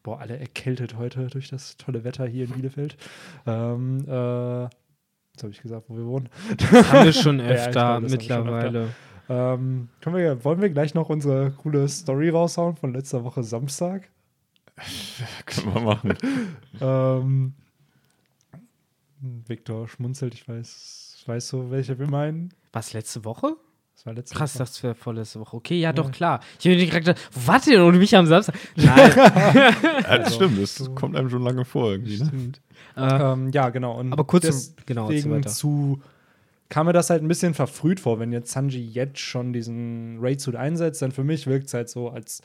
Boah, alle erkältet heute durch das tolle Wetter hier in Bielefeld. Ähm, äh, jetzt habe ich gesagt, wo wir wohnen. haben wir schon Ja, öfter glaube, das haben wir schon mittlerweile. Ähm, können wir, wollen wir gleich noch unsere coole Story raushauen von letzter Woche Samstag? Können wir machen. Ähm, Victor schmunzelt, ich weiß, weißt du, welche wir meinen? Was, letzte Woche? Das war letzte Krass, Woche. das wäre vorletzte Woche. Okay, ja, doch, klar. Ich habe direkt gedacht, wo wart ihr denn ohne mich am Samstag? Nein. Ja, das stimmt, das kommt einem schon lange vor irgendwie. Ne? äh, Ähm, ja, genau. Und aber kurz, genau, erzähl deswegen zu kam mir das halt ein bisschen verfrüht vor, wenn jetzt Sanji jetzt schon diesen Raid-Suit einsetzt, dann für mich wirkt es halt so, als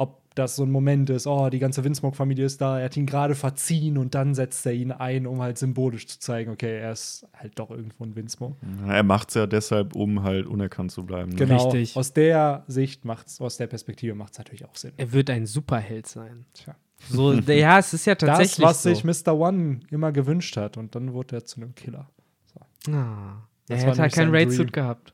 ob das so ein Moment ist, oh, die ganze Windsmoke-Familie ist da, er hat ihn gerade verziehen und dann setzt er ihn ein, um halt symbolisch zu zeigen, okay, er ist halt doch irgendwo ein Windsmoke. Er macht es ja deshalb, um halt unerkannt zu bleiben. Ne? Genau. Richtig. Aus der Sicht macht's, aus der Perspektive macht es natürlich auch Sinn. Er wird ein Superheld sein. Tja. So, ja, es ist ja tatsächlich Das, was so. sich Mr. One immer gewünscht hat und dann wurde er zu einem Killer. Ah, Das er hätte halt keinen Raid-Suit gehabt.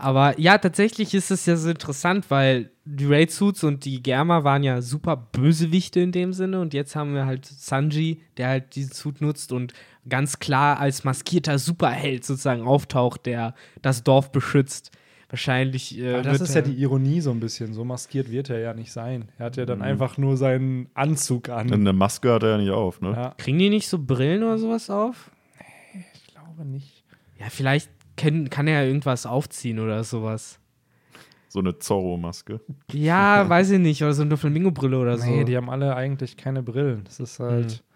Aber ja, tatsächlich ist es ja so interessant, weil die Raid-Suits und die Germa waren ja super Bösewichte in dem Sinne und jetzt haben wir halt Sanji, der halt diesen Suit nutzt und ganz klar als maskierter Superheld sozusagen auftaucht, der das Dorf beschützt. Wahrscheinlich. Äh, Aber das wird ist ja die Ironie so ein bisschen. So maskiert wird er ja nicht sein. Er hat ja Mhm. dann einfach nur seinen Anzug an. Eine Maske hat er ja nicht auf, ne? Ja, Kriegen die nicht so Brillen oder sowas auf? ich glaube nicht. Ja, vielleicht kann, kann er ja irgendwas aufziehen oder sowas. So eine Zorro-Maske. Ja, weiß ich nicht. Oder so eine Flamingo-Brille oder so. Nee, die haben alle eigentlich keine Brillen. Das ist halt Mhm.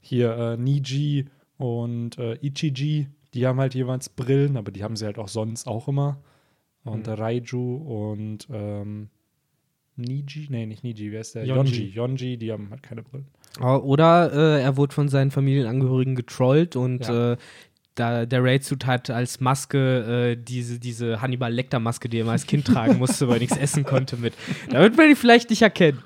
hier äh, Niji und äh, Ichiji. Die haben halt jeweils Brillen, aber die haben sie halt auch sonst auch immer. Und Mhm. Raiju und ähm, Niji, nee, nicht Niji, wer ist der? Yonji. Yonji. Yonji, die haben halt keine Brillen. Oder äh, er wurde von seinen Familienangehörigen getrollt und Ja. äh, da, der Raid-Suit hat als Maske äh, diese, diese Hannibal-Lecter-Maske, die er mal als Kind tragen musste, weil er nichts essen konnte, mit. Damit man ihn vielleicht nicht erkennen.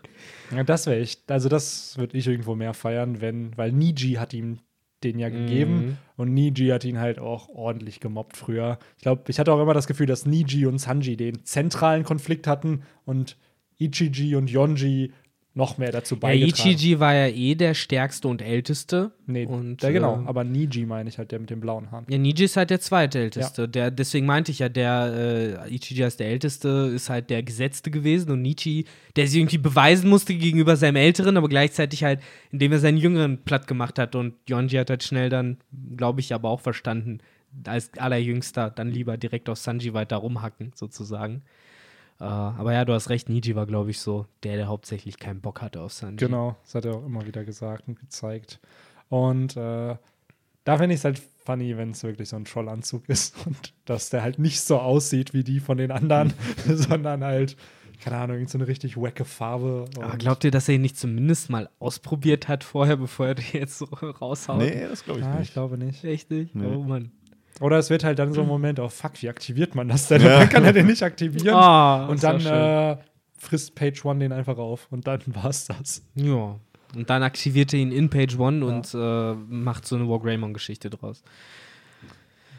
Ja, das wäre ich, also das würde ich irgendwo mehr feiern, wenn, weil Niji hat ihm den ja gegeben Mhm. und Niji hat ihn halt auch ordentlich gemobbt früher. Ich glaube, ich hatte auch immer das Gefühl, dass Niji und Sanji den zentralen Konflikt hatten und Ichiji und Yonji noch mehr dazu Ja, beigetragen. Ichiji war ja eh der stärkste und älteste. nee, und, der, genau, äh, aber Niji meine ich halt, der mit den blauen Haaren. Ja, Niji ist halt der zweitälteste. Der, deswegen meinte ich ja, der äh, Ichiji als der älteste ist halt der Gesetzte gewesen und Nichi, der sich irgendwie beweisen musste gegenüber seinem Älteren, aber gleichzeitig halt, indem er seinen Jüngeren platt gemacht hat. Und Yonji hat halt schnell dann, glaube ich, aber auch verstanden, als allerjüngster dann lieber direkt auf Sanji weiter rumhacken, sozusagen. Äh, aber ja, du hast recht, Niji war, glaube ich, so der, der hauptsächlich keinen Bock hatte auf Sanji. Genau, das hat er auch immer wieder gesagt und gezeigt. Und äh, da finde ich es halt funny, wenn es wirklich so ein Trollanzug ist und dass der halt nicht so aussieht wie die von den anderen, sondern halt keine Ahnung, irgend so eine richtig wacke Farbe. Aber glaubt ihr, dass er ihn nicht zumindest mal ausprobiert hat vorher, bevor er den jetzt so raushaut? Nee, das glaube ich ich nicht. glaube nicht. Echt nicht? Nee. Oh Mann. Oder es wird halt dann so ein Moment, oh fuck, wie aktiviert man das denn? Ja. Dann kann er den nicht aktivieren. Ah, und dann äh, frisst Page One den einfach auf. Und dann war's das. Ja. Und dann aktiviert er ihn in Page One und äh, macht so eine Wargreymon-Geschichte draus.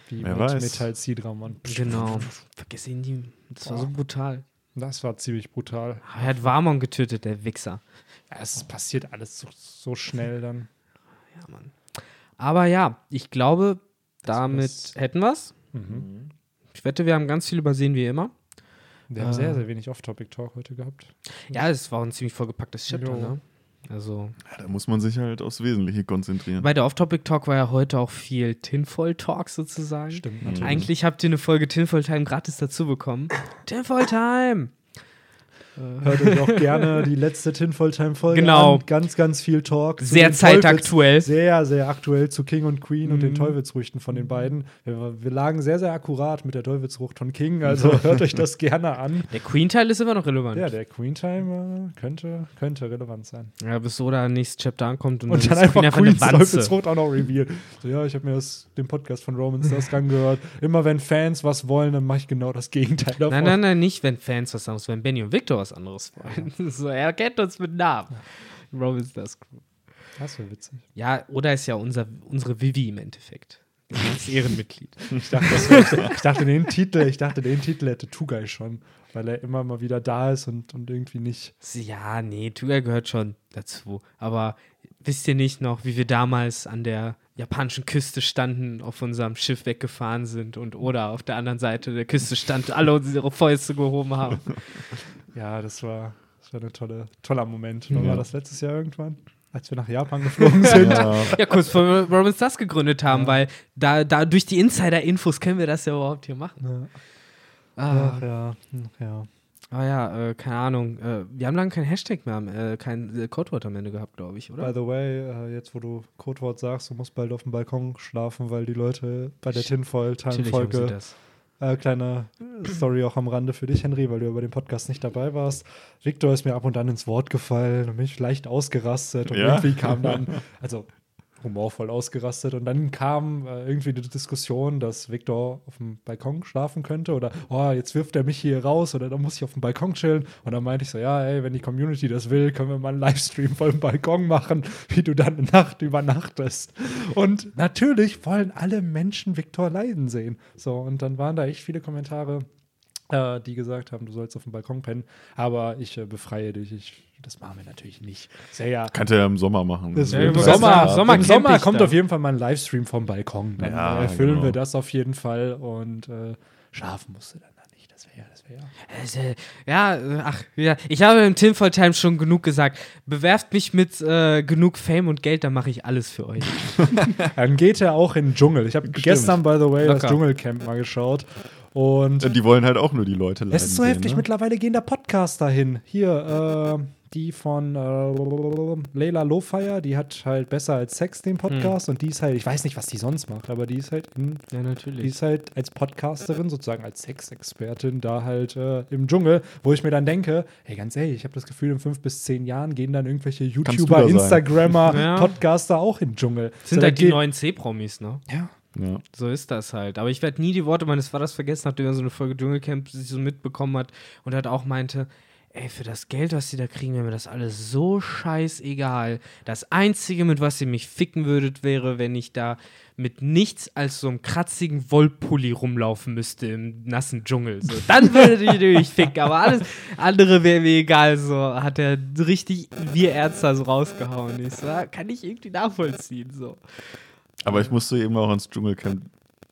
Wie Wer mit weiß. Metall Seedramon. Genau. Vergiss ihn nie. Das war so Boah. brutal. Das war ziemlich brutal. Aber er hat Warmon getötet, der Wichser. Ja, es passiert alles so, so schnell dann. Ja, Mann. Aber ja, ich glaube, damit hätten wir's. Mhm. Ich wette, wir haben ganz viel übersehen, wie immer. Wir haben Ah. sehr, sehr wenig Off-Topic-Talk heute gehabt. Ja, es war ein ziemlich vollgepacktes Chapter, ne? Also, Ja, da muss man sich halt aufs Wesentliche konzentrieren. bei der Off-Topic-Talk war ja heute auch viel Tinfoil-Talk sozusagen. Stimmt, natürlich. Eigentlich habt ihr eine Folge Tinfoil Time gratis dazu bekommen. Tinfoil Time! Hört euch auch gerne die letzte Tinfoil Time Folge Genau. an. Ganz, ganz viel Talk. Sehr zeitaktuell. Sehr, sehr aktuell zu King und Queen und den Mhm. Teufelsfrüchten von den beiden. Wir, wir lagen sehr, sehr akkurat mit der Teufelsfrucht von King. Also hört euch das gerne an. Der Queen-Teil ist immer noch relevant. Ja, der Queen Time äh, könnte, könnte relevant sein. Ja, bis Oda nächstes Chapter ankommt und, Und dann ist einfach eine Queens Wanze. Teufelsfrucht auch noch reveal. So, ja, ich habe mir das, den Podcast von Roman Stars angehört. Immer wenn Fans was wollen, dann mache ich genau das Gegenteil davon. Nein, nein, nein, nicht, wenn Fans was sagen, wenn Benny und Victor was anderes wollen. so, er kennt uns mit Namen. Robin Stars Crew. Das wäre witzig. Ja, Oda ist ja unser, unsere Vivi im Endeffekt. Das Ehrenmitglied. Ich dachte, das wär, ich dachte, den Titel, ich dachte, den Titel hätte Tugai schon, weil er immer mal wieder da ist und, und irgendwie nicht. Ja, nee, Tuga gehört schon dazu. Aber wisst ihr nicht noch, wie wir damals an der japanischen Küste standen, auf unserem Schiff weggefahren sind und oder auf der anderen Seite der Küste stand, alle unsere Fäuste gehoben haben? Ja, das war, das war ein tolle, toller Moment. Ja. war das letztes Jahr irgendwann? Als wir nach Japan geflogen sind. Ja, ja, kurz bevor wir Robin Stars gegründet haben, weil da, da durch die Insider-Infos können wir das ja überhaupt hier machen. Ja. Ah, Ach ja, ach ja. Ah ja, äh, keine Ahnung. Äh, wir haben lange kein Hashtag mehr, am- äh, kein äh, Codewort am Ende gehabt, glaube ich, By oder? the way, äh, jetzt wo du Codewort sagst, du musst bald auf dem Balkon schlafen, weil die Leute bei der Tinfoil Time Natürlich haben sie Folge das. Äh, kleine Story auch am Rande für dich, Henry, weil du über den Podcast nicht dabei warst. Victor ist mir ab und an ins Wort gefallen und bin ich leicht ausgerastet und Ja? irgendwie kam dann, also humorvoll ausgerastet und dann kam äh, irgendwie die Diskussion, dass Victor auf dem Balkon schlafen könnte oder oh, jetzt wirft er mich hier raus oder dann muss ich auf dem Balkon chillen und dann meinte ich so, ja, ey, wenn die Community das will, können wir mal einen Livestream vor dem Balkon machen, wie du dann eine Nacht übernachtest. Und natürlich wollen alle Menschen Victor leiden sehen. So, und dann waren da echt viele Kommentare, äh, die gesagt haben, du sollst auf dem Balkon pennen, aber ich äh, befreie dich. Ich, das machen wir natürlich nicht. Sehr ja. kannst du ja im Sommer machen. Das Ja, Im Sommer, Sommer im Sommer ich kommt da. auf jeden Fall mal ein Livestream vom Balkon. Dann Ja, äh, erfüllen genau. wir das auf jeden Fall und äh, schlafen musst du dann da nicht. Das wäre ja, das wäre ja. Also, ja, äh, ach, ja, ich habe im Tinfoil Time schon genug gesagt. Bewerft mich mit äh, genug Fame und Geld, dann mache ich alles für euch. Dann geht er auch in den Dschungel. Ich habe gestern, by the way, das Locker. Dschungelcamp mal geschaut. Und Die wollen halt auch nur die Leute leiden es ist so sehen, heftig. ne? Mittlerweile gehen da Podcaster hin. Hier, äh, die von äh, Leila Lowfire, die hat halt besser als Sex den Podcast. Und die ist halt, ich weiß nicht, was die sonst macht, aber die ist halt in Ja, Die natürlich. ist halt als Podcasterin, sozusagen als Sexexpertin, da halt äh, im Dschungel, wo ich mir dann denke, hey, ganz ehrlich, ich habe das Gefühl, in fünf bis zehn Jahren gehen dann irgendwelche YouTuber. Instagrammer, Ja. Podcaster auch in den Dschungel. Sind So, halt da die neuen C-Promis, ne? Ja. Ja. So ist das halt. Aber ich werde nie die Worte meines Vaters vergessen, nachdem er so eine Folge Dschungelcamp so mitbekommen hat und halt auch meinte, ey, für das Geld, was sie da kriegen, wäre mir das alles so scheißegal. Das Einzige, mit was ihr mich ficken würdet, wäre, wenn ich da mit nichts als so einem kratzigen Wollpulli rumlaufen müsste im nassen Dschungel. So, dann würdet ihr mich ficken, aber alles andere wäre mir egal. So hat er richtig wie Ärzte so rausgehauen. Ich so, ja, kann ich irgendwie nachvollziehen. So. Aber ich musste eben auch ans Dschungelcamp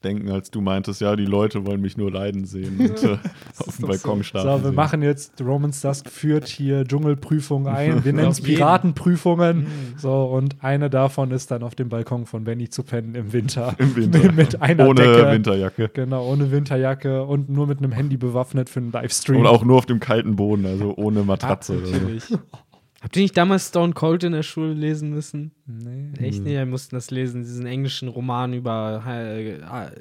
denken, als du meintest, ja, die Leute wollen mich nur leiden sehen und äh, auf dem Balkon schlafen. So, wir sehen. machen jetzt, Roman Dusk führt hier Dschungelprüfungen ein. Wir nennen es. Piratenprüfungen. So, und eine davon ist dann auf dem Balkon von Benny zu pennen im Winter. Im Winter. mit, mit einer Ohne Decke. Winterjacke. Genau, ohne Winterjacke und nur mit einem Handy bewaffnet für einen Livestream. Und auch nur auf dem kalten Boden, also ohne Matratze. oder so. Natürlich. Habt ihr nicht damals Stone Cold in der Schule lesen müssen? Nee. Echt? Nee, wir mussten das lesen, diesen englischen Roman über äh, äh,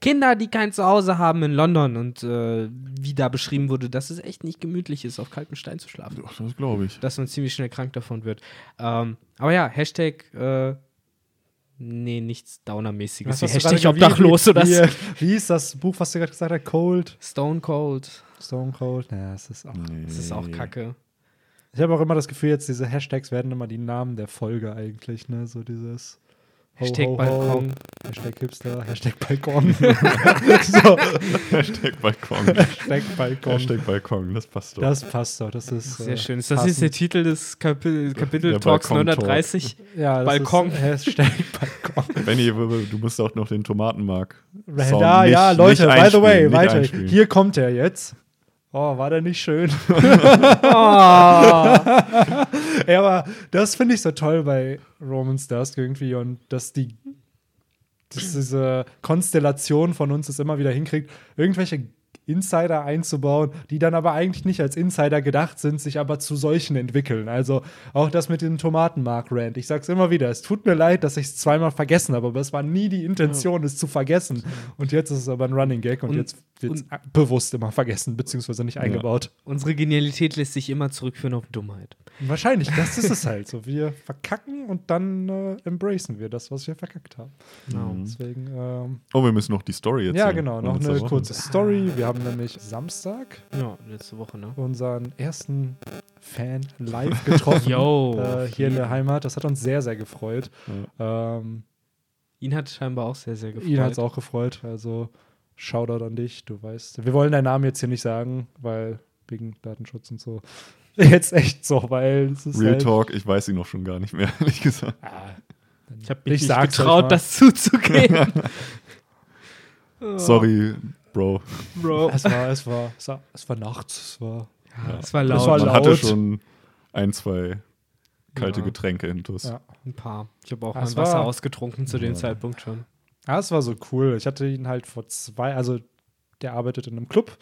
Kinder, die kein Zuhause haben in London und äh, wie da beschrieben wurde, dass es echt nicht gemütlich ist, auf kaltem Stein zu schlafen. Ach, das glaube ich. Dass man ziemlich schnell krank davon wird. Ähm, aber ja, Hashtag, äh, nee, nichts Downer-mäßiges. Hashtag obdachlos wie, oder wie, so. wie ist das Buch, was du gerade gesagt hast? Cold, Stone Cold. Stone Cold. Ja, es ist auch. Das ist auch kacke. Ich habe auch immer das Gefühl, jetzt diese Hashtags werden immer die Namen der Folge eigentlich, ne? So dieses Ho, Hashtag ho, ho, Balkon. Hashtag Hipster, Hashtag Balkon. so, Hashtag Balkon. Hashtag Balkon. Hashtag Balkon, das passt doch. Das passt doch, das ist. Sehr äh, schön. Ist das jetzt der passend. Titel des Kapi Kapitel Der Talks Balkon-Talk. 930? Ja, das Balkon. Ist Hashtag Balkon. Benny, du musst auch noch den Tomatenmark. Da, ja, nicht- Leute, nicht by the way, weiter. einspielen. Hier kommt er jetzt. Oh, war der nicht schön? Oh. Ja, aber das finde ich so toll bei Romans Dusk irgendwie und dass die dass diese Konstellation von uns es immer wieder hinkriegt, irgendwelche Insider einzubauen, die dann aber eigentlich nicht als Insider gedacht sind, sich aber zu solchen entwickeln. Also auch das mit dem Tomatenmark-Rand. Ich sag's immer wieder, es tut mir leid, dass ich es zweimal vergessen habe, aber es war nie die Intention, es zu vergessen. Und jetzt ist es aber ein Running Gag und, Und- jetzt wird es bewusst immer vergessen, beziehungsweise nicht eingebaut. Unsere Genialität lässt sich immer zurückführen auf Dummheit. Wahrscheinlich, das ist es halt so. Wir verkacken und dann äh, embracen wir das, was wir verkackt haben. Genau. Deswegen, ähm, Oh, wir müssen noch die Story erzählen. ja, genau, noch eine kurze. Story. Wir haben nämlich Samstag Ja, letzte Woche, ne? unseren ersten Fan live getroffen. Yo, äh, hier in der Heimat. Das hat uns sehr, sehr gefreut. Ähm, Ihn hat scheinbar auch sehr, sehr gefreut. ihn hat es auch gefreut. Also, Shoutout an dich. Du weißt, wir wollen deinen Namen jetzt hier nicht sagen, weil wegen Datenschutz und so. Jetzt echt so, weil es ist Real halt, Talk, ich weiß ihn noch schon gar nicht mehr, ehrlich gesagt. Ah, Ich habe mich Ich nicht getraut, das zuzugeben. Oh, Sorry, Bro. Bro. Es war, es war, es war, es war nachts. Es war, Ja, es war Es laut. war Man hatte schon ein, zwei kalte Ja. Getränke intus. ja. Ein paar. Ich habe auch Ah, mein es Wasser war- ausgetrunken zu dem Ja. Zeitpunkt schon. ja, es war so cool. Ich hatte ihn halt vor zwei, also der arbeitet in einem Club.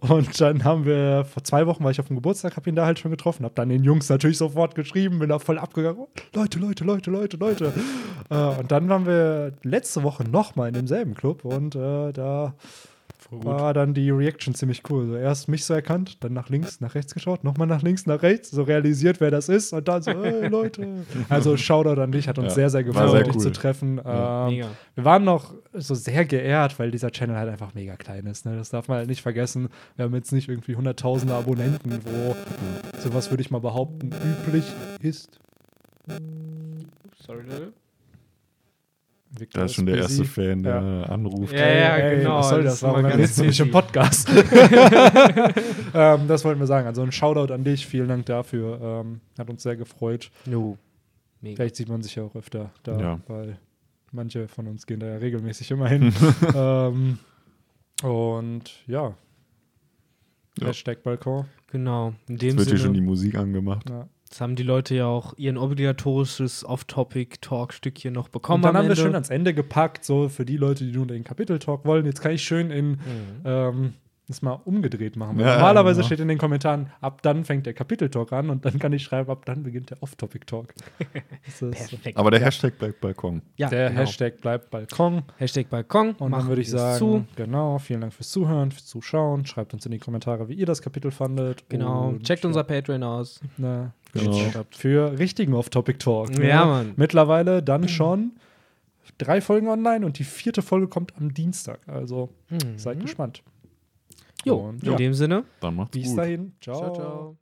Und dann haben wir, vor zwei Wochen war ich auf dem Geburtstag, habe ihn da halt schon getroffen, habe dann den Jungs natürlich sofort geschrieben, bin da voll abgegangen. Oh, Leute, Leute, Leute, Leute, Leute. äh, und dann waren wir letzte Woche nochmal in demselben Club und äh, da war dann die Reaction ziemlich cool. So erst mich so erkannt, dann nach links, nach rechts geschaut, nochmal nach links, nach rechts, so realisiert, wer das ist und dann so, hey Leute. Also Shoutout an dich, hat uns Ja, sehr, sehr gefreut, sehr dich cool. zu treffen. Ja. Ähm, wir waren noch so sehr geehrt, weil dieser Channel halt einfach mega klein ist. Ne? Das darf man halt nicht vergessen. Wir haben jetzt nicht irgendwie hunderttausende Abonnenten, wo sowas würde ich mal behaupten, üblich ist. Sorry, Leute. Victor Da ist schon der busy. erste Fan, der Ja. anruft. Ja, ja, Ey, genau. Was soll das das? ist Warum ganz nicht im. Podcast? ähm, das wollten wir sagen. Also ein Shoutout an dich. Vielen Dank dafür. Ähm, hat uns sehr gefreut. No. Mega. Vielleicht sieht man sich ja auch öfter da, Ja. weil manche von uns gehen da ja regelmäßig immer hin. ähm, und ja. Ja. Hashtag Balkon. Genau. In dem Jetzt wird hier schon die Sinne, Musik angemacht. Ja. Jetzt haben die Leute ja auch ihren obligatorisches Off-Topic-Talk-Stückchen noch bekommen. Und dann haben wir Ende. schön ans Ende gepackt, so für die Leute, die nur den Kapiteltalk wollen. Jetzt kann ich schön in Mhm. ähm, das mal umgedreht machen. Ja, normalerweise genau. steht in den Kommentaren, ab dann fängt der Kapiteltalk an und dann kann ich schreiben, ab dann beginnt der Off-Topic-Talk. Perfekt. Aber der Ja. Hashtag bleibt Balkon. ja, der genau. Hashtag bleibt Balkon. Hashtag Balkon. Und dann würde ich sagen, Zu. genau, vielen Dank fürs Zuhören, fürs Zuschauen. Schreibt uns in die Kommentare, wie ihr das Kapitel fandet. Genau. Und, Checkt ja, unser Patreon aus. ne, Genau. für richtigen Off-Topic-Talk. ne? Ja, Mann. Mittlerweile dann schon drei Folgen online und die vierte Folge kommt am Dienstag. Also seid gespannt. Jo, in ja, dem Sinne. Dann macht's bis gut. dahin. Ciao, ciao.